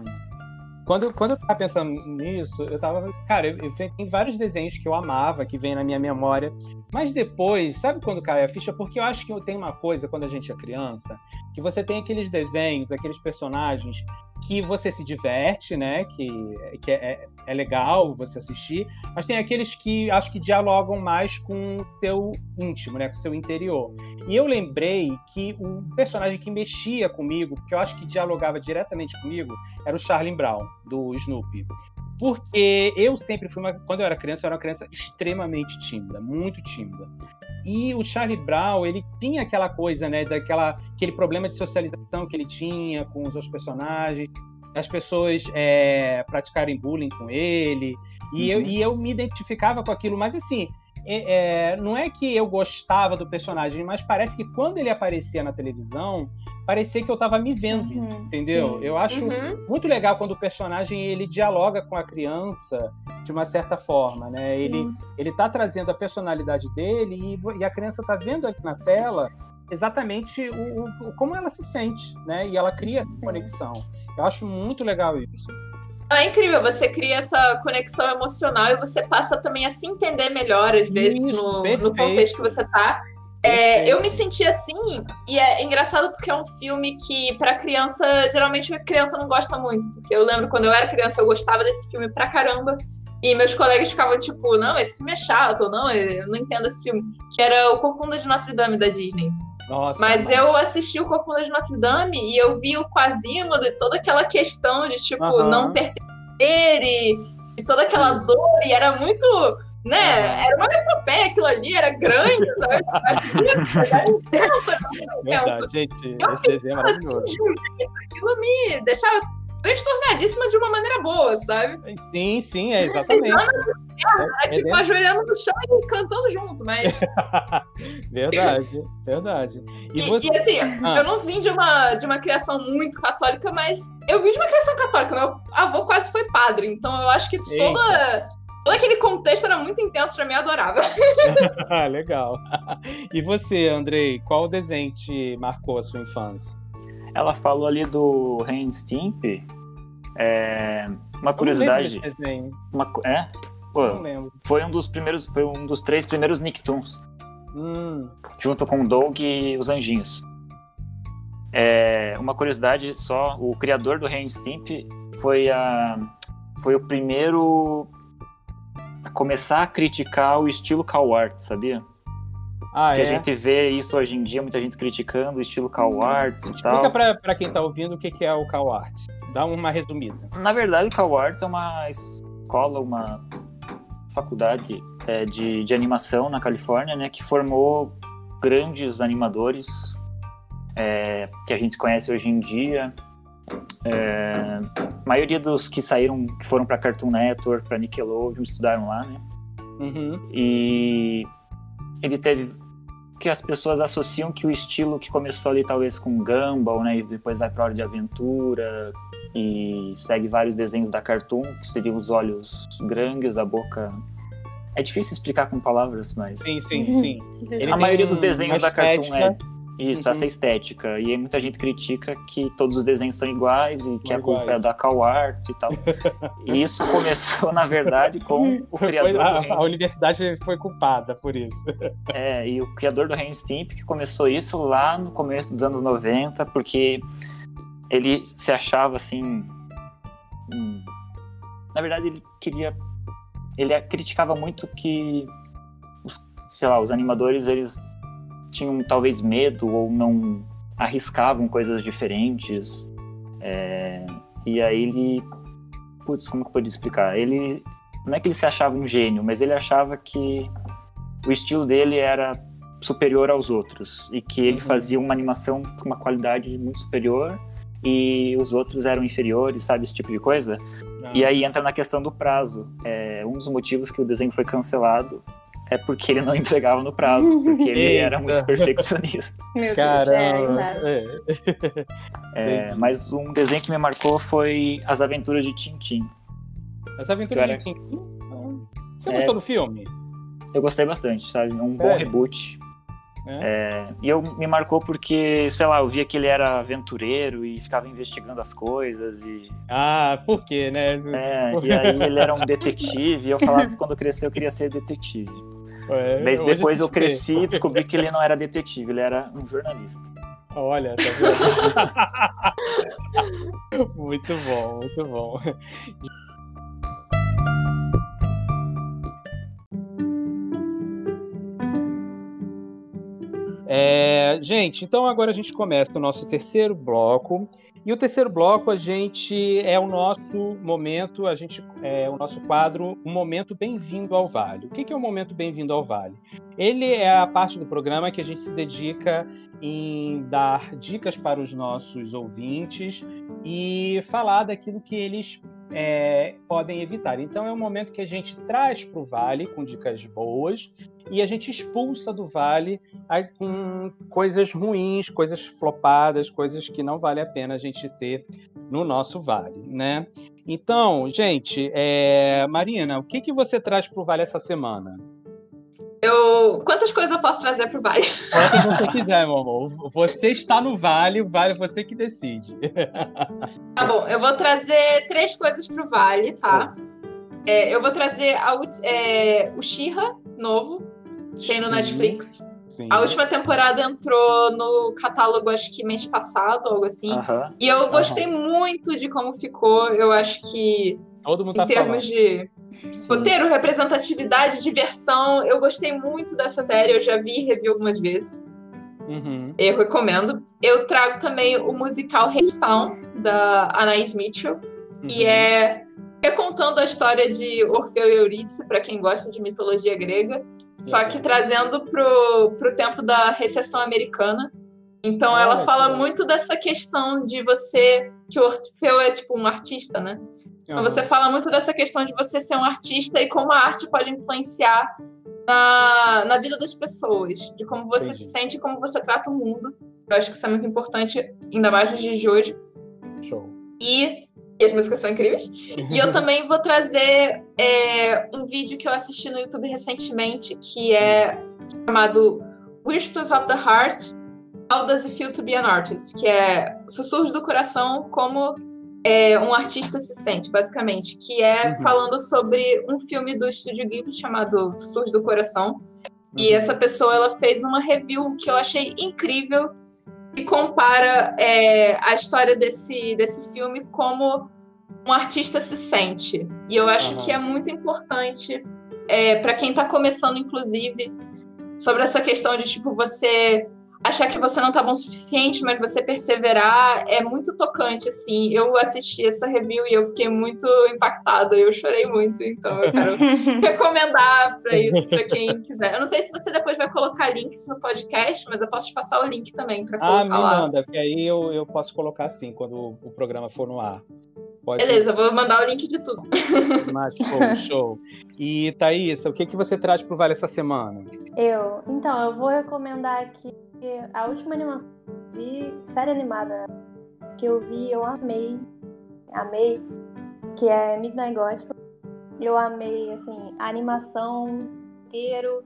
quando, quando eu tava pensando nisso, eu tava. Cara, eu, eu, tem vários desenhos que eu amava, que vem na minha memória. Mas depois, sabe quando cai a ficha? Porque eu acho que tem uma coisa, quando a gente é criança, que você tem aqueles desenhos, aqueles personagens que você se diverte, né? Que, que é, é legal você assistir, mas tem aqueles que acho que dialogam mais com o teu íntimo, né? Com o seu interior. E eu lembrei que o personagem que mexia comigo, que eu acho que dialogava diretamente comigo, era o Charlie Brown, do Snoopy. Porque eu sempre fui uma. Quando eu era criança, eu era uma criança extremamente tímida, muito tímida. E o Charlie Brown, ele tinha aquela coisa, né? Daquela, aquele problema de socialização que ele tinha com os outros personagens, as pessoas é, praticarem bullying com ele. E, uhum. eu, e eu me identificava com aquilo, mas assim, é, é, não é que eu gostava do personagem, mas parece que quando ele aparecia na televisão, parecia que eu estava me vendo, uhum, entendeu? Sim. Eu acho uhum. muito legal quando o personagem ele dialoga com a criança de uma certa forma, né? Ele ele tá trazendo a personalidade dele e, e a criança está vendo ali na tela exatamente o, o, como ela se sente, né? E ela cria essa conexão. Eu acho muito legal isso. É incrível, você cria essa conexão emocional e você passa também a se entender melhor, às vezes, Isso, no, no, contexto que você tá. É, eu me senti assim, e é engraçado porque é um filme que, para criança, geralmente a criança não gosta muito. Porque eu lembro quando eu era criança, eu gostava desse filme pra caramba. E meus colegas ficavam tipo, não, esse filme é chato, ou não, eu não entendo esse filme. Que era O Corcunda de Notre Dame da Disney. Nossa, mas mano. eu assisti o Corcunda de Notre Dame e eu vi o Quasimodo e toda aquela questão de, tipo, uhum. não pertencer e, e toda aquela dor, e era muito né? Era uma epopeia aquilo ali, era grande, sabe? Verdade, gente, esse desenho é maravilhoso. Assim, aquilo me deixava transtornadíssima de uma maneira boa, sabe? Sim, sim, é exatamente. É, é, tipo, é ajoelhando no chão e cantando junto, mas. verdade, verdade. E, e, você... e assim, ah. eu não vim de uma, de uma criação muito católica, mas eu vim de uma criação católica. Meu avô quase foi padre, então eu acho que toda. Todo aquele contexto era muito intenso pra mim, eu adorava. Legal. E você, Andrei, qual desenho te marcou a sua infância? Ela falou ali do Ren Stimp. É, uma curiosidade. Uma, é? Pô, foi um dos primeiros, foi um dos três primeiros Nicktoons. Hum. Junto com o Doug e os Anjinhos. É, uma curiosidade só, o criador do Ren Stimp foi a foi o primeiro a começar a criticar o estilo cow art, sabia? Ah, que é? a gente vê isso hoje em dia, muita gente criticando o estilo cow hum. art e tal. Explica pra, pra quem tá ouvindo o que, que é o cow art. Dá uma resumida. Na verdade, o cow art é uma escola, uma faculdade é, de, de animação na Califórnia, né, que formou grandes animadores é, que a gente conhece hoje em dia. É, a maioria dos que saíram, que foram para Cartoon Network, para Nickelodeon, estudaram lá, né? Uhum. E ele teve que as pessoas associam que o estilo que começou ali talvez com Gumball, né, e depois vai para Hora de Aventura e segue vários desenhos da Cartoon, que seriam os olhos grandes, a boca. É difícil explicar com palavras, mas sim, sim, sim. a maioria dos desenhos da Cartoon é isso, uhum. essa estética. E aí muita gente critica que todos os desenhos são iguais e que a culpa é da Cal Art e tal. e isso começou, na verdade, com o criador a, do a universidade foi culpada por isso. É, e o criador do Ren Stimp que começou isso lá no começo dos anos 90, porque ele se achava assim. Hum, na verdade, ele queria. Ele criticava muito que os, sei lá, os animadores eles tinham talvez medo ou não arriscavam coisas diferentes. É, e aí ele. Putz, como que eu poderia explicar? Ele. Não é que ele se achava um gênio, mas ele achava que o estilo dele era superior aos outros e que ele uhum. fazia uma animação com uma qualidade muito superior e os outros eram inferiores, sabe? Esse tipo de coisa. Ah. E aí entra na questão do prazo. É, um dos motivos que o desenho foi cancelado é porque ele não entregava no prazo, porque ele era muito perfeccionista. Meu Caramba. É, é, mas um desenho que me marcou foi As Aventuras de Tintim. As Aventuras era... de Tintim? Você gostou é, do filme? Eu gostei bastante, sabe? Um Sério? bom reboot. É. É, e eu me marcou porque, sei lá, eu via que ele era aventureiro e ficava investigando as coisas e... Ah, por quê, né? É, e aí ele era um detetive e eu falava que quando eu crescer eu queria ser detetive. É, Mas depois eu cresci e descobri que ele não era detetive, ele era um jornalista. Olha, tá vendo? muito bom, muito bom. É, gente, então agora a gente começa o nosso terceiro bloco. E o terceiro bloco a gente é o nosso momento, a gente é o nosso quadro, um momento bem-vindo ao Vale. O que é o um momento bem-vindo ao Vale? Ele é a parte do programa que a gente se dedica em dar dicas para os nossos ouvintes e falar daquilo que eles é, podem evitar. Então é um momento que a gente traz para o Vale com dicas boas e a gente expulsa do vale com coisas ruins, coisas flopadas, coisas que não vale a pena a gente ter no nosso vale, né? Então, gente, é... Marina, o que, que você traz para o vale essa semana? Eu... Quantas coisas eu posso trazer para o vale? Quantas você quiser, meu amor. Você está no vale, o vale é você que decide. Tá bom, eu vou trazer três coisas para o vale, tá? É, eu vou trazer a, é, o Xirra novo, tem no Netflix. Sim. A última temporada entrou no catálogo, acho que mês passado, algo assim. Uh -huh. E eu gostei uh -huh. muito de como ficou. Eu acho que. Todo mundo em tá termos falando. de Sim. roteiro, representatividade, diversão, eu gostei muito dessa série. Eu já vi e revi algumas vezes. Uhum. Eu recomendo. Eu trago também o musical Restão, da Anaïs Mitchell, uhum. que é recontando a história de Orfeu e Eurídice, para quem gosta de mitologia grega, só que trazendo pro, pro tempo da recessão americana. Então ah, ela fala muito dessa questão de você. Que o Orfeu é tipo um artista, né? Então você fala muito dessa questão de você ser um artista e como a arte pode influenciar na, na vida das pessoas, de como você Entendi. se sente e como você trata o mundo. Eu acho que isso é muito importante, ainda mais nos dias de hoje. Show. E e as músicas são incríveis. e eu também vou trazer é, um vídeo que eu assisti no YouTube recentemente, que é chamado Whispers of the Heart, How Does It Feel to Be an Artist? Que é Sussurros do Coração, como é, um artista se sente, basicamente. Que é uhum. falando sobre um filme do Estúdio Ghibli chamado Sussurros do Coração. Uhum. E essa pessoa, ela fez uma review que eu achei incrível, e compara é, a história desse, desse filme como um artista se sente. E eu acho uhum. que é muito importante é, para quem está começando, inclusive, sobre essa questão de tipo você achar que você não tá bom o suficiente, mas você perseverar é muito tocante, assim. Eu assisti essa review e eu fiquei muito impactada, eu chorei muito, então eu quero recomendar para isso, para quem quiser. Eu não sei se você depois vai colocar links no podcast, mas eu posso te passar o link também para colocar ah, me lá. manda, porque aí eu, eu posso colocar assim, quando o programa for no ar. Pode... Beleza, vou mandar o link de tudo. Mas, show, show. E Thaís, o que, que você traz pro Vale essa semana? Eu? Então, eu vou recomendar aqui a última animação que eu vi, série animada que eu vi, eu amei. Amei. Que é Midnight Gospel. Eu amei, assim, a animação inteiro.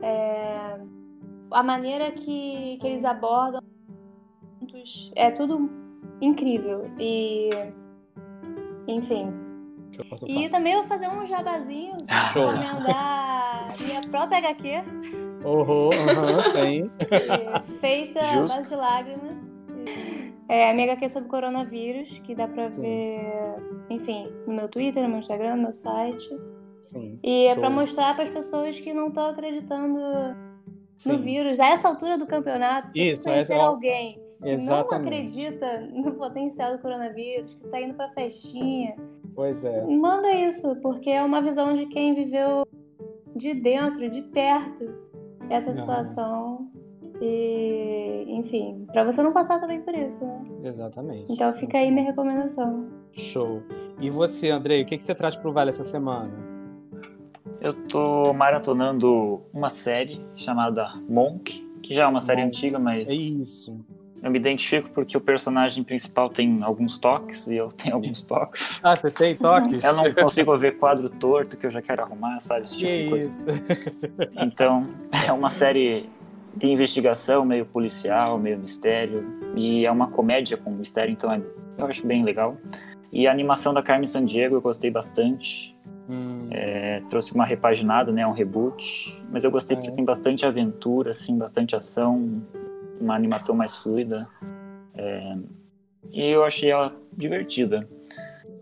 É, a maneira que, que eles abordam é tudo incrível. E enfim. E também vou fazer um jabazinho para mandar minha própria HQ. Uhum, tem. Feita a base de lágrimas. É a minha HQ sobre coronavírus, que dá pra Sim. ver, enfim, no meu Twitter, no meu Instagram, no meu site. Sim. E é pra mostrar para as pessoas que não estão acreditando Sim. no vírus. A essa altura do campeonato, se Isso, conhecer é... alguém Exatamente. não acredita no potencial do coronavírus, que está indo para festinha. Pois é. Manda isso, porque é uma visão de quem viveu de dentro, de perto, essa situação. E, enfim, para você não passar também por isso, né? Exatamente. Então fica aí minha recomendação. Show. E você, Andrei, o que, que você traz pro Vale essa semana? Eu tô maratonando uma série chamada Monk, que já é uma série Monk. antiga, mas. É isso. Eu me identifico porque o personagem principal tem alguns toques e eu tenho alguns toques. Ah, você tem toques? eu não consigo ver quadro torto que eu já quero arrumar, sabe? Esse tipo que de coisa. Isso? Então, é uma série de investigação, meio policial, meio mistério. E é uma comédia com mistério, então é, eu acho bem legal. E a animação da Carmen Sandiego eu gostei bastante. Hum. É, trouxe uma repaginada, né, um reboot. Mas eu gostei é. porque tem bastante aventura, assim, bastante ação, uma animação mais fluida. É, e eu achei ela divertida.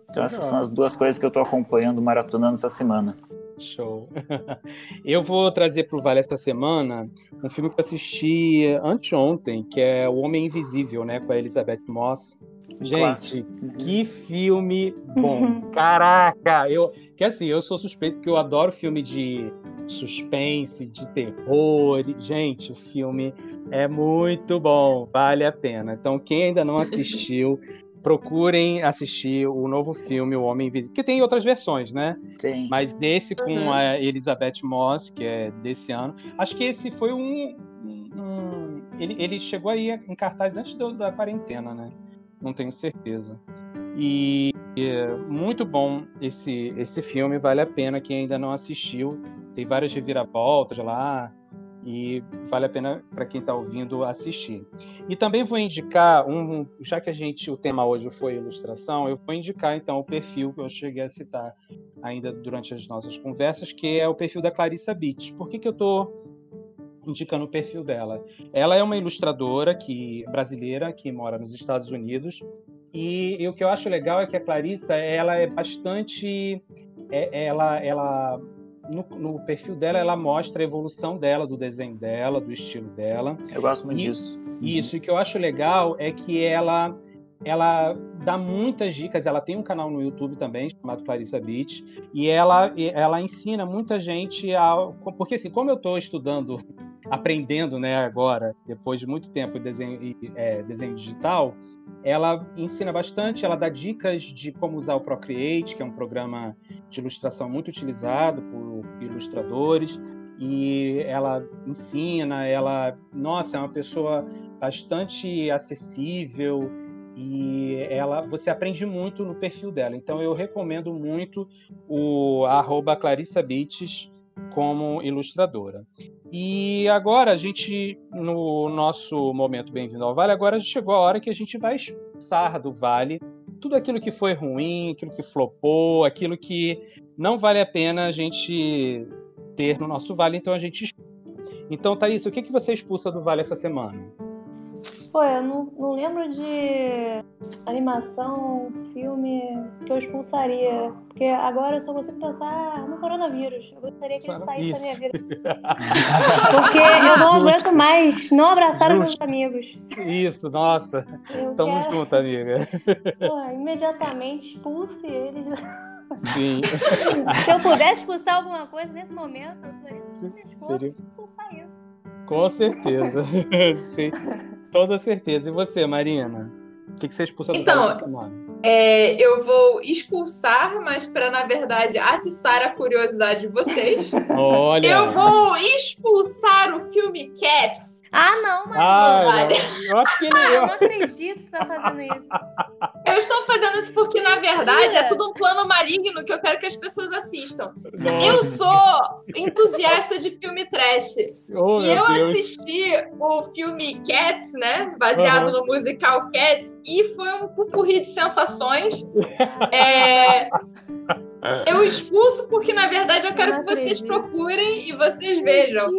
Então essas são as duas coisas que eu estou acompanhando, maratonando essa semana. Show. Eu vou trazer para o Vale esta semana um filme que eu assisti anteontem, que é O Homem Invisível, né, com a Elizabeth Moss. Gente, uhum. que filme bom. Caraca, eu que assim, eu sou suspeito porque eu adoro filme de suspense, de terror. Gente, o filme é muito bom, vale a pena. Então, quem ainda não assistiu, procurem assistir o novo filme O Homem Invisível, que tem outras versões, né? Sim. Mas desse com uhum. a Elizabeth Moss, que é desse ano. Acho que esse foi um. um ele, ele chegou aí em cartaz antes do, da quarentena, né? Não tenho certeza. E é muito bom esse, esse filme, vale a pena quem ainda não assistiu. Tem várias reviravoltas lá e vale a pena para quem está ouvindo assistir. E também vou indicar um, já que a gente o tema hoje foi ilustração, eu vou indicar então o perfil que eu cheguei a citar ainda durante as nossas conversas, que é o perfil da Clarissa Beach. Por que, que eu estou indicando o perfil dela? Ela é uma ilustradora que brasileira que mora nos Estados Unidos e, e o que eu acho legal é que a Clarissa ela é bastante é, ela ela no, no, perfil dela, ela mostra a evolução dela, do desenho dela, do estilo dela. Eu gosto muito e, disso. Isso, e o que eu acho legal é que ela ela dá muitas dicas, ela tem um canal no YouTube também, chamado Clarissa Beach, e ela, ela ensina muita gente a... Porque assim, como eu estou estudando, aprendendo né, agora, depois de muito tempo desenho, é, desenho digital, ela ensina bastante, ela dá dicas de como usar o Procreate, que é um programa de ilustração muito utilizado por ilustradores, e ela ensina, ela, nossa, é uma pessoa bastante acessível e ela, você aprende muito no perfil dela. Então eu recomendo muito o arroba Clarissa Beats como ilustradora. E agora a gente, no nosso momento Bem-vindo ao Vale, agora chegou a hora que a gente vai expulsar do Vale tudo aquilo que foi ruim, aquilo que flopou, aquilo que não vale a pena a gente ter no nosso Vale, então a gente expulsa. Então, Thaís, o que, que você expulsa do Vale essa semana? Pô, eu não, não lembro de animação, filme que eu expulsaria. Porque agora eu só consigo pensar no coronavírus. Eu gostaria que ele saísse da minha vida. Porque eu não aguento mais não abraçar os meus amigos. Isso, nossa. Eu Tamo quero... junto, amiga. Pô, imediatamente expulse eles. Sim. Se eu pudesse expulsar alguma coisa nesse momento, eu teria que expulsar isso. Com certeza. Sim. Toda certeza. E você, Marina? O que, que você expulsa do então, é, eu vou expulsar, mas para, na verdade, atiçar a curiosidade de vocês. Olha! Eu vou expulsar o filme Cats. Ah, não, Marina. Ah, vale. Eu acho que ele... Ah, eu não acredito que você tá fazendo isso. Eu estou fazendo isso porque, na verdade, é tudo um plano maligno que eu quero que as pessoas assistam. Nossa. Eu sou entusiasta de filme trash. Oh, e eu Deus. assisti o filme Cats, né? Baseado uhum. no musical Cats, e foi um pupurri de sensações. é... Eu expulso porque, na verdade, eu quero eu que vocês procurem e vocês vejam.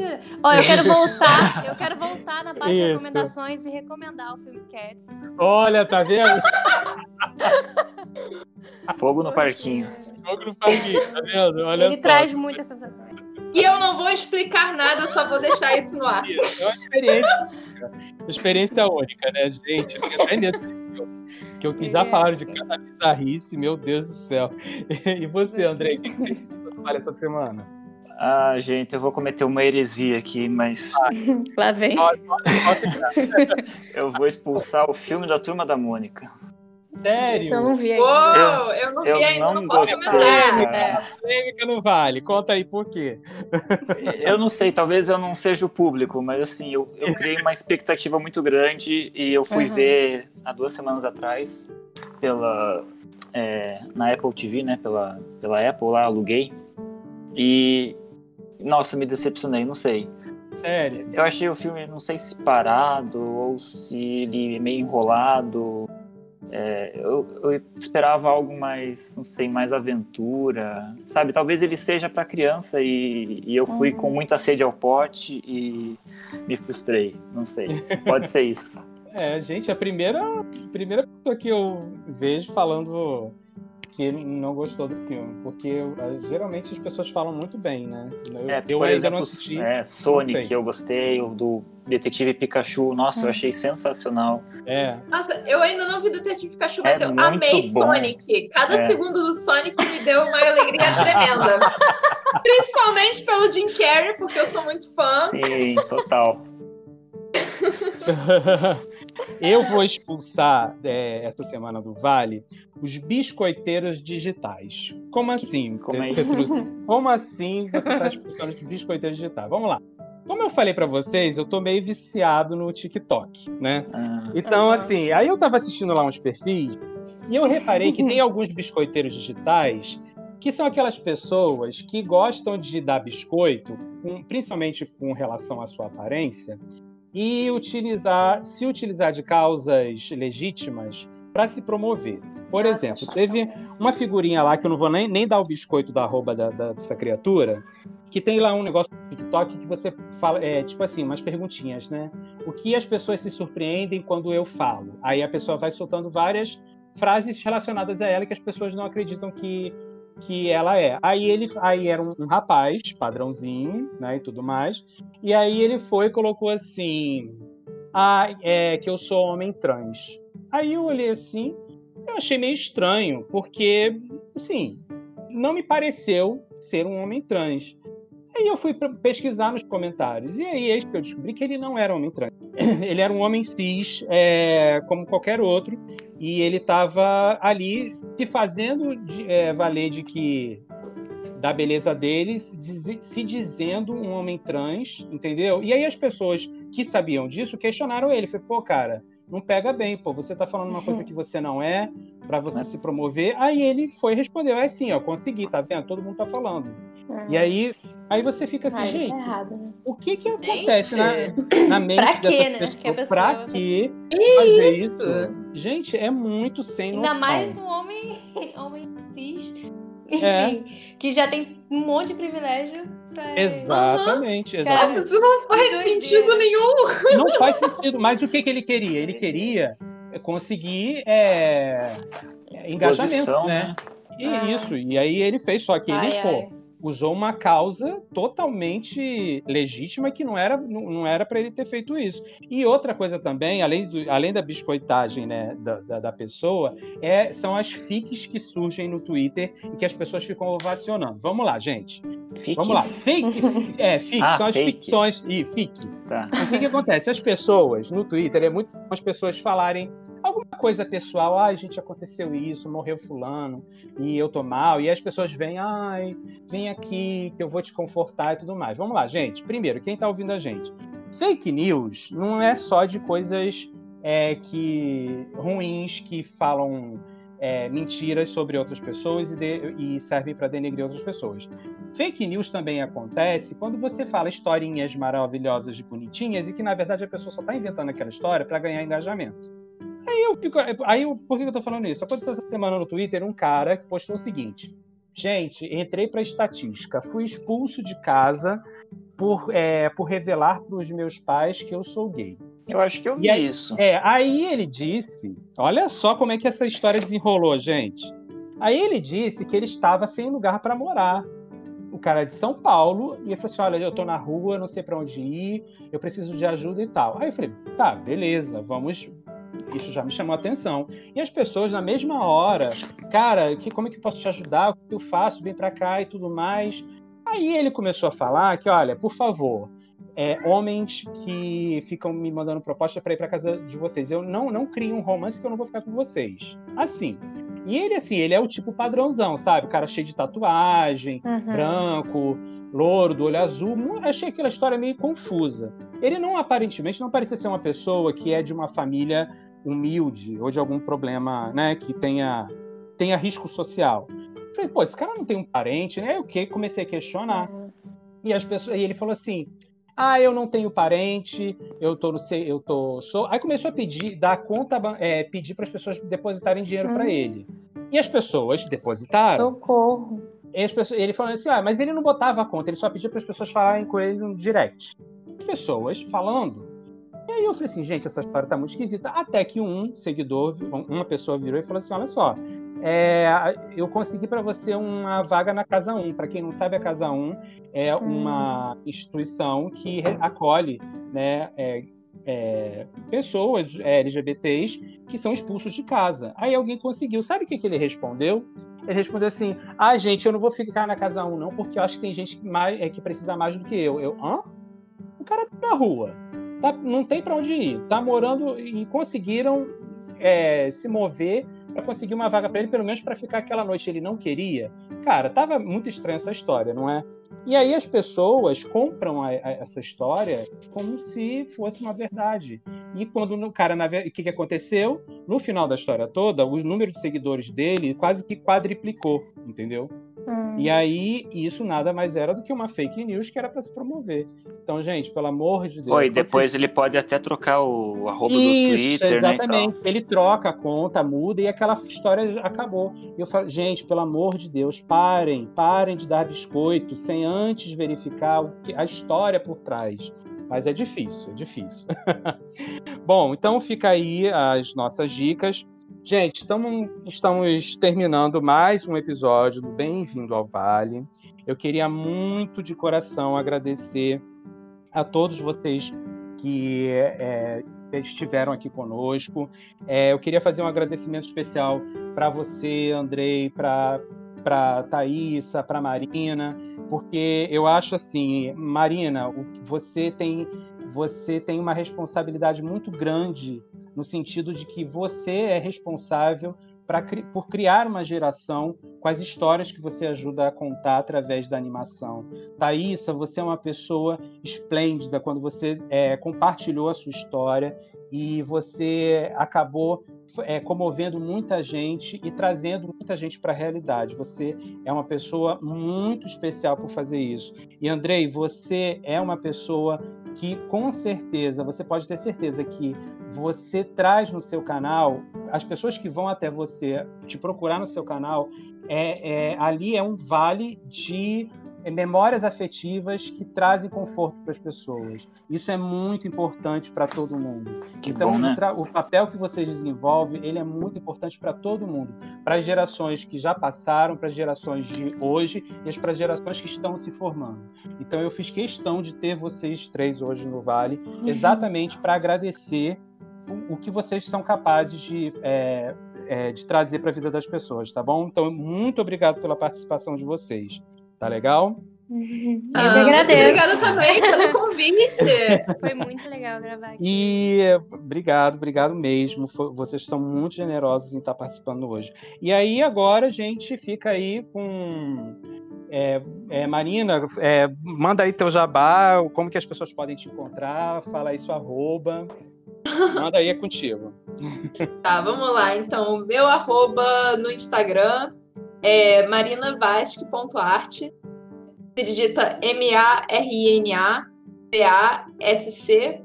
Ó, eu quero voltar, eu quero voltar na parte Isso. de recomendações e recomendar o filme Cats. Olha, tá vendo? Fogo no parquinho. Fogo no parquinho, tá vendo? Olha Ele só. traz muitas sensações. E eu não vou explicar nada, eu só vou deixar isso no ar. É uma experiência, uma experiência única, né, gente? Eu tenho Que eu quis dar falar de cada bizarrice, meu Deus do céu. E você, André, o que você fala essa semana? Ah, gente, eu vou cometer uma heresia aqui, mas. Ah, Lá vem. eu vou expulsar o filme da Turma da Mônica. Sério? Isso eu não vi ainda. Uou, eu, não vi eu ainda, não, não posso comentar. É. Polêmica não vale. Conta aí por quê. Eu não sei, talvez eu não seja o público, mas assim, eu, eu criei uma expectativa muito grande e eu fui uhum. ver há duas semanas atrás pela é, na Apple TV, né? Pela, pela Apple lá, aluguei. E nossa, me decepcionei, não sei. Sério? Eu achei o filme, não sei se parado ou se ele é meio enrolado. É, eu, eu, esperava algo mais, não sei, mais aventura, sabe? Talvez ele seja para criança e, e, eu fui uhum. com muita sede ao pote e me frustrei, não sei. Pode ser isso. É, gente, a primeira, primeira pessoa que eu vejo falando que não gostou do filme, porque eu, geralmente as pessoas falam muito bem, né? Eu, é, eu por exemplo, assisti, é, Sonic eu gostei, o do Detetive Pikachu, nossa, hum. eu achei sensacional. É. Nossa, eu ainda não vi Detetive Pikachu, mas é eu amei bom. Sonic. Cada é. segundo do Sonic me deu uma alegria tremenda. Principalmente pelo Jim Carrey, porque eu sou muito fã. Sim, total. Eu vou expulsar é, essa semana do Vale os biscoiteiros digitais. Como assim? Como, é Como assim você está expulsando os biscoiteiros digitais? Vamos lá. Como eu falei para vocês, eu tô meio viciado no TikTok, né? Ah. Então, assim, aí eu tava assistindo lá uns perfis e eu reparei que tem alguns biscoiteiros digitais que são aquelas pessoas que gostam de dar biscoito, principalmente com relação à sua aparência, e utilizar, se utilizar de causas legítimas para se promover. Por Nossa, exemplo, teve uma figurinha lá que eu não vou nem, nem dar o biscoito da arroba da, da, dessa criatura, que tem lá um negócio no TikTok que você fala, é, tipo assim, umas perguntinhas, né? O que as pessoas se surpreendem quando eu falo? Aí a pessoa vai soltando várias frases relacionadas a ela que as pessoas não acreditam que que ela é. Aí ele aí era um, um, rapaz, padrãozinho, né, e tudo mais. E aí ele foi e colocou assim: "Ah, é que eu sou homem trans". Aí eu olhei assim, eu achei meio estranho, porque assim, não me pareceu ser um homem trans. Aí eu fui pesquisar nos comentários, e aí eis que eu descobri que ele não era homem trans. Ele era um homem cis, é, como qualquer outro, e ele estava ali se fazendo de, é, valer de que da beleza dele, se dizendo um homem trans, entendeu? E aí as pessoas que sabiam disso questionaram ele, foi pô, cara, não pega bem, pô, você tá falando uma coisa que você não é, para você se promover. Aí ele foi respondeu, é assim, ó, consegui, tá vendo? Todo mundo tá falando. E aí Aí você fica assim, Ai, gente, tá errado, né? o que que acontece na, na mente pra quê, dessa né? pessoa? Que pessoa... Pra quê fazer isso? Gente, é muito sem Ainda noção. mais um homem, homem cis, enfim, é. que já tem um monte de privilégio. Pra... Exatamente, uhum. exatamente. Nossa, isso não faz sentido nenhum. Não faz sentido, mas o que que ele queria? Ele queria conseguir é, engajamento, né? né? E ah. isso, e aí ele fez, só que ai, ele, ai. pô usou uma causa totalmente legítima que não era não era para ele ter feito isso. E outra coisa também, além, do, além da biscoitagem né, da, da, da, pessoa, é, são as fics que surgem no Twitter e que as pessoas ficam ovacionando. Vamos lá, gente. Fique? Vamos lá. Fake, é, fic, ah, são as fake. ficções. E fic. Tá. O que, que acontece? As pessoas no Twitter, é muito as pessoas falarem alguma coisa pessoal, ai, gente, aconteceu isso, morreu fulano, e eu tô mal, e as pessoas vêm, ai, vem aqui, que eu vou te confortar e tudo mais. Vamos lá, gente. Primeiro, quem tá ouvindo a gente? Fake news não é só de coisas é, que ruins que falam é, mentiras sobre outras pessoas e, de, e servem para denegrir outras pessoas. Fake news também acontece quando você fala historinhas maravilhosas e bonitinhas e que, na verdade, a pessoa só está inventando aquela história para ganhar engajamento. Aí eu fico. Aí eu, por que eu tô falando isso? Aconteceu essa semana no Twitter um cara que postou o seguinte: Gente, entrei para estatística, fui expulso de casa por, é, por revelar para os meus pais que eu sou gay. Eu acho que eu vi aí, isso. É, aí ele disse: olha só como é que essa história desenrolou, gente. Aí ele disse que ele estava sem lugar para morar. O cara é de São Paulo, e ele falou assim: olha, eu tô na rua, não sei para onde ir, eu preciso de ajuda e tal. Aí eu falei: tá, beleza, vamos isso já me chamou a atenção. E as pessoas, na mesma hora, cara, que, como é que eu posso te ajudar? O que eu faço? Vem para cá e tudo mais. Aí ele começou a falar que, olha, por favor, é, homens que ficam me mandando proposta para ir para casa de vocês. Eu não não crio um romance que eu não vou ficar com vocês. Assim. E ele assim, ele é o tipo padrãozão, sabe? O cara cheio de tatuagem, uhum. branco, louro, do olho azul. Achei aquela história meio confusa. Ele não aparentemente não parecia ser uma pessoa que é de uma família humilde ou de algum problema, né, que tenha tenha risco social. falei, pô, esse cara não tem um parente, né? o que comecei a questionar. E as pessoas, e ele falou assim: "Ah, eu não tenho parente, eu tô no eu tô sou". Aí começou a pedir, dar conta, é, pedir para as pessoas depositarem dinheiro hum. para ele. E as pessoas depositaram. Socorro. As pessoas, ele falou assim: "Ah, mas ele não botava a conta, ele só pedia para as pessoas falarem com ele no direct". As pessoas falando e aí eu falei assim, gente, essa história tá muito esquisita. Até que um seguidor, uma pessoa virou e falou assim: olha só, é, eu consegui para você uma vaga na Casa 1. Para quem não sabe, a Casa 1 é uma hum. instituição que acolhe né, é, é, pessoas é, LGBTs que são expulsos de casa. Aí alguém conseguiu. Sabe o que, que ele respondeu? Ele respondeu assim: Ah, gente, eu não vou ficar na Casa 1, não, porque eu acho que tem gente que, mais, é, que precisa mais do que eu. Eu, hã? O cara tá na rua tá, não tem para onde ir. Tá morando e conseguiram é, se mover para conseguir uma vaga para ele, pelo menos para ficar aquela noite. Ele não queria. Cara, tava muito estranha essa história, não é? E aí as pessoas compram a, a, essa história como se fosse uma verdade. E quando o cara, o que, que aconteceu? No final da história toda, o número de seguidores dele quase que quadriplicou, entendeu? Hum. E aí, isso nada mais era do que uma fake news que era para se promover. Então, gente, pelo amor de Deus. Oi, depois ele pode até trocar o arroba isso, do Twitter, né, exatamente. Né, ele troca a conta, muda e aquela história acabou. Eu falo, gente, pelo amor de Deus, parem, parem de dar biscoito sem antes verificar o que, a história por trás. Mas é difícil, é difícil. Bom, então fica aí as nossas dicas. Gente, tamo, estamos terminando mais um episódio do Bem-vindo ao Vale. Eu queria muito de coração agradecer a todos vocês que é, estiveram aqui conosco. É, eu queria fazer um agradecimento especial para você, Andrei, para para Thaisa, para Marina, porque eu acho assim, Marina, você tem você tem uma responsabilidade muito grande no sentido de que você é responsável pra, por criar uma geração com as histórias que você ajuda a contar através da animação. Thaisa, você é uma pessoa esplêndida quando você é, compartilhou a sua história e você acabou é, comovendo muita gente e trazendo muita gente para a realidade. Você é uma pessoa muito especial por fazer isso. E Andrei, você é uma pessoa que, com certeza, você pode ter certeza que você traz no seu canal, as pessoas que vão até você te procurar no seu canal, é, é ali é um vale de memórias afetivas que trazem conforto para as pessoas. Isso é muito importante para todo mundo. Que então, bom, né? o, papel que vocês desenvolvem, ele é muito importante para todo mundo, para as gerações que já passaram, para as gerações de hoje e para as gerações que estão se formando. Então, eu fiz questão de ter vocês três hoje no Vale, uhum. exatamente para agradecer o, o, que vocês são capazes de é, é, de trazer para a vida das pessoas, tá bom? Então, muito obrigado pela participação de vocês. Tá legal? Ah, Eu agradeço. Obrigada também pelo convite. Foi muito legal gravar aqui. E obrigado, obrigado mesmo. Vocês são muito generosos em estar participando hoje. E aí, agora, a gente fica aí com. É, é, Marina, é, manda aí teu jabá, como que as pessoas podem te encontrar, fala aí sua arroba. Manda aí, é contigo. Tá, vamos lá. Então, meu arroba no Instagram é marinavasque.art. Se digita M-A-R-I-N-A P-A-S-C.A-R-T.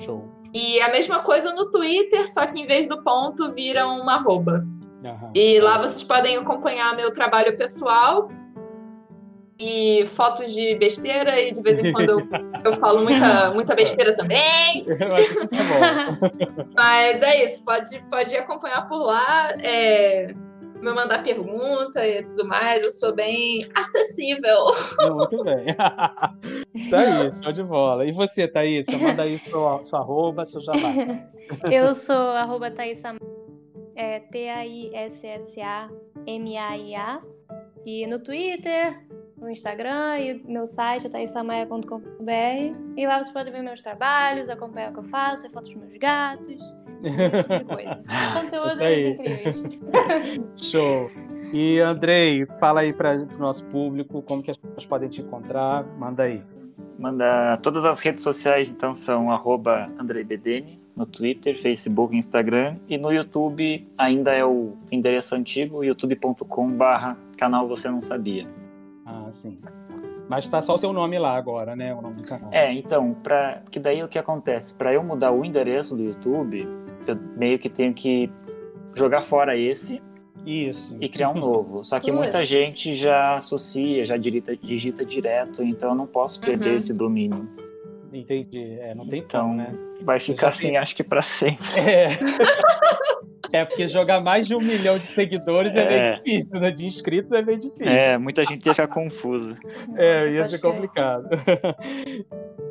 Show. E a mesma coisa no Twitter, só que em vez do ponto vira uma arroba. Uhum. E lá vocês podem acompanhar meu trabalho pessoal e fotos de besteira e de vez em quando eu, eu falo muita, muita besteira também. Mas é isso, pode, pode acompanhar por lá. É, me mandar pergunta e tudo mais, eu sou bem acessível. Muito bem. tá aí, show de bola. E você, Thaís? Manda aí sua, sua arroba, seu jabá. Eu sou arroba Thaís é, T-A-I-S-S-A-M-A-I-A. E no Twitter, no Instagram e meu site é thaisamaia.com.br. E lá você pode ver meus trabalhos, acompanhar o que eu faço, ver fotos dos meus gatos, de coisa. Conteúdos incríveis. Show. E Andrei, fala aí para o nosso público como que as pessoas podem te encontrar. Manda aí. Manda. Todas as redes sociais então são arroba AndreiBedene, no Twitter, Facebook, Instagram e no YouTube ainda é o endereço antigo, youtube.com/barra canal Você Não Sabia. Ah, sim. Mas está só o seu nome lá agora, né? O nome do canal. É, então, para que daí o que acontece? Para eu mudar o endereço do YouTube, eu meio que tenho que jogar fora esse isso. E criar um novo. Só que muita gente já associa, já digita, digita direto, então eu não posso perder uhum. esse domínio. Entendi. É, não tem então, né? Vai ficar assim, acho que para sempre. É. é, porque jogar mais de um milhão de seguidores é, é meio difícil, né? De inscritos é meio difícil. É, muita gente ia ficar confusa. É, ia ser complicado.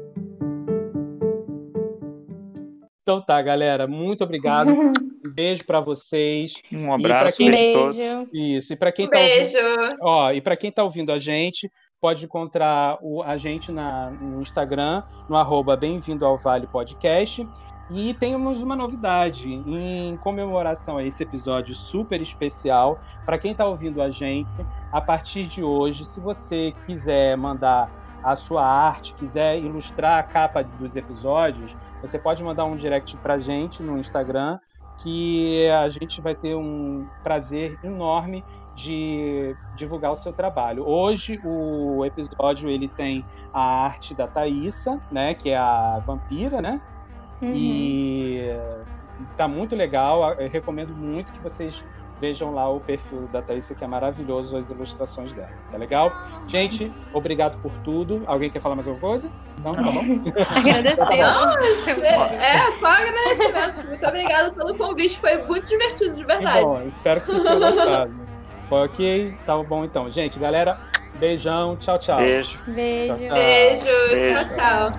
Então tá, galera, muito obrigado. Um beijo para vocês. Um abraço para quem... todos. Isso. E para quem um tá beijo. ouvindo... ó, e para quem tá ouvindo a gente, pode encontrar o, a gente na, no Instagram, no arroba Bem-vindo ao Vale Podcast. E temos uma novidade em comemoração a esse episódio super especial. Para quem está ouvindo a gente, a partir de hoje, se você quiser mandar a sua arte, quiser ilustrar a capa dos episódios, você pode mandar um direct para gente no Instagram, que a gente vai ter um prazer enorme de divulgar o seu trabalho. Hoje o episódio ele tem a arte da Thaísa, né, que é a vampira, né? Uhum. E tá muito legal. Eu recomendo muito que vocês vejam lá o perfil da Thaís, que é maravilhoso as ilustrações dela. Tá legal? Gente, obrigado por tudo. Alguém quer falar mais alguma coisa? Não, tá bom? Agradecer. Não, é, só agradecimento. Muito obrigada pelo convite. Foi muito divertido, de verdade. Bom, espero que vocês tenham gostado. Foi ok? Tá bom então. Gente, galera, beijão. Tchau, tchau. Beijo. Beijo. Tchau, tchau. Beijo. Beijo. Tchau, tchau.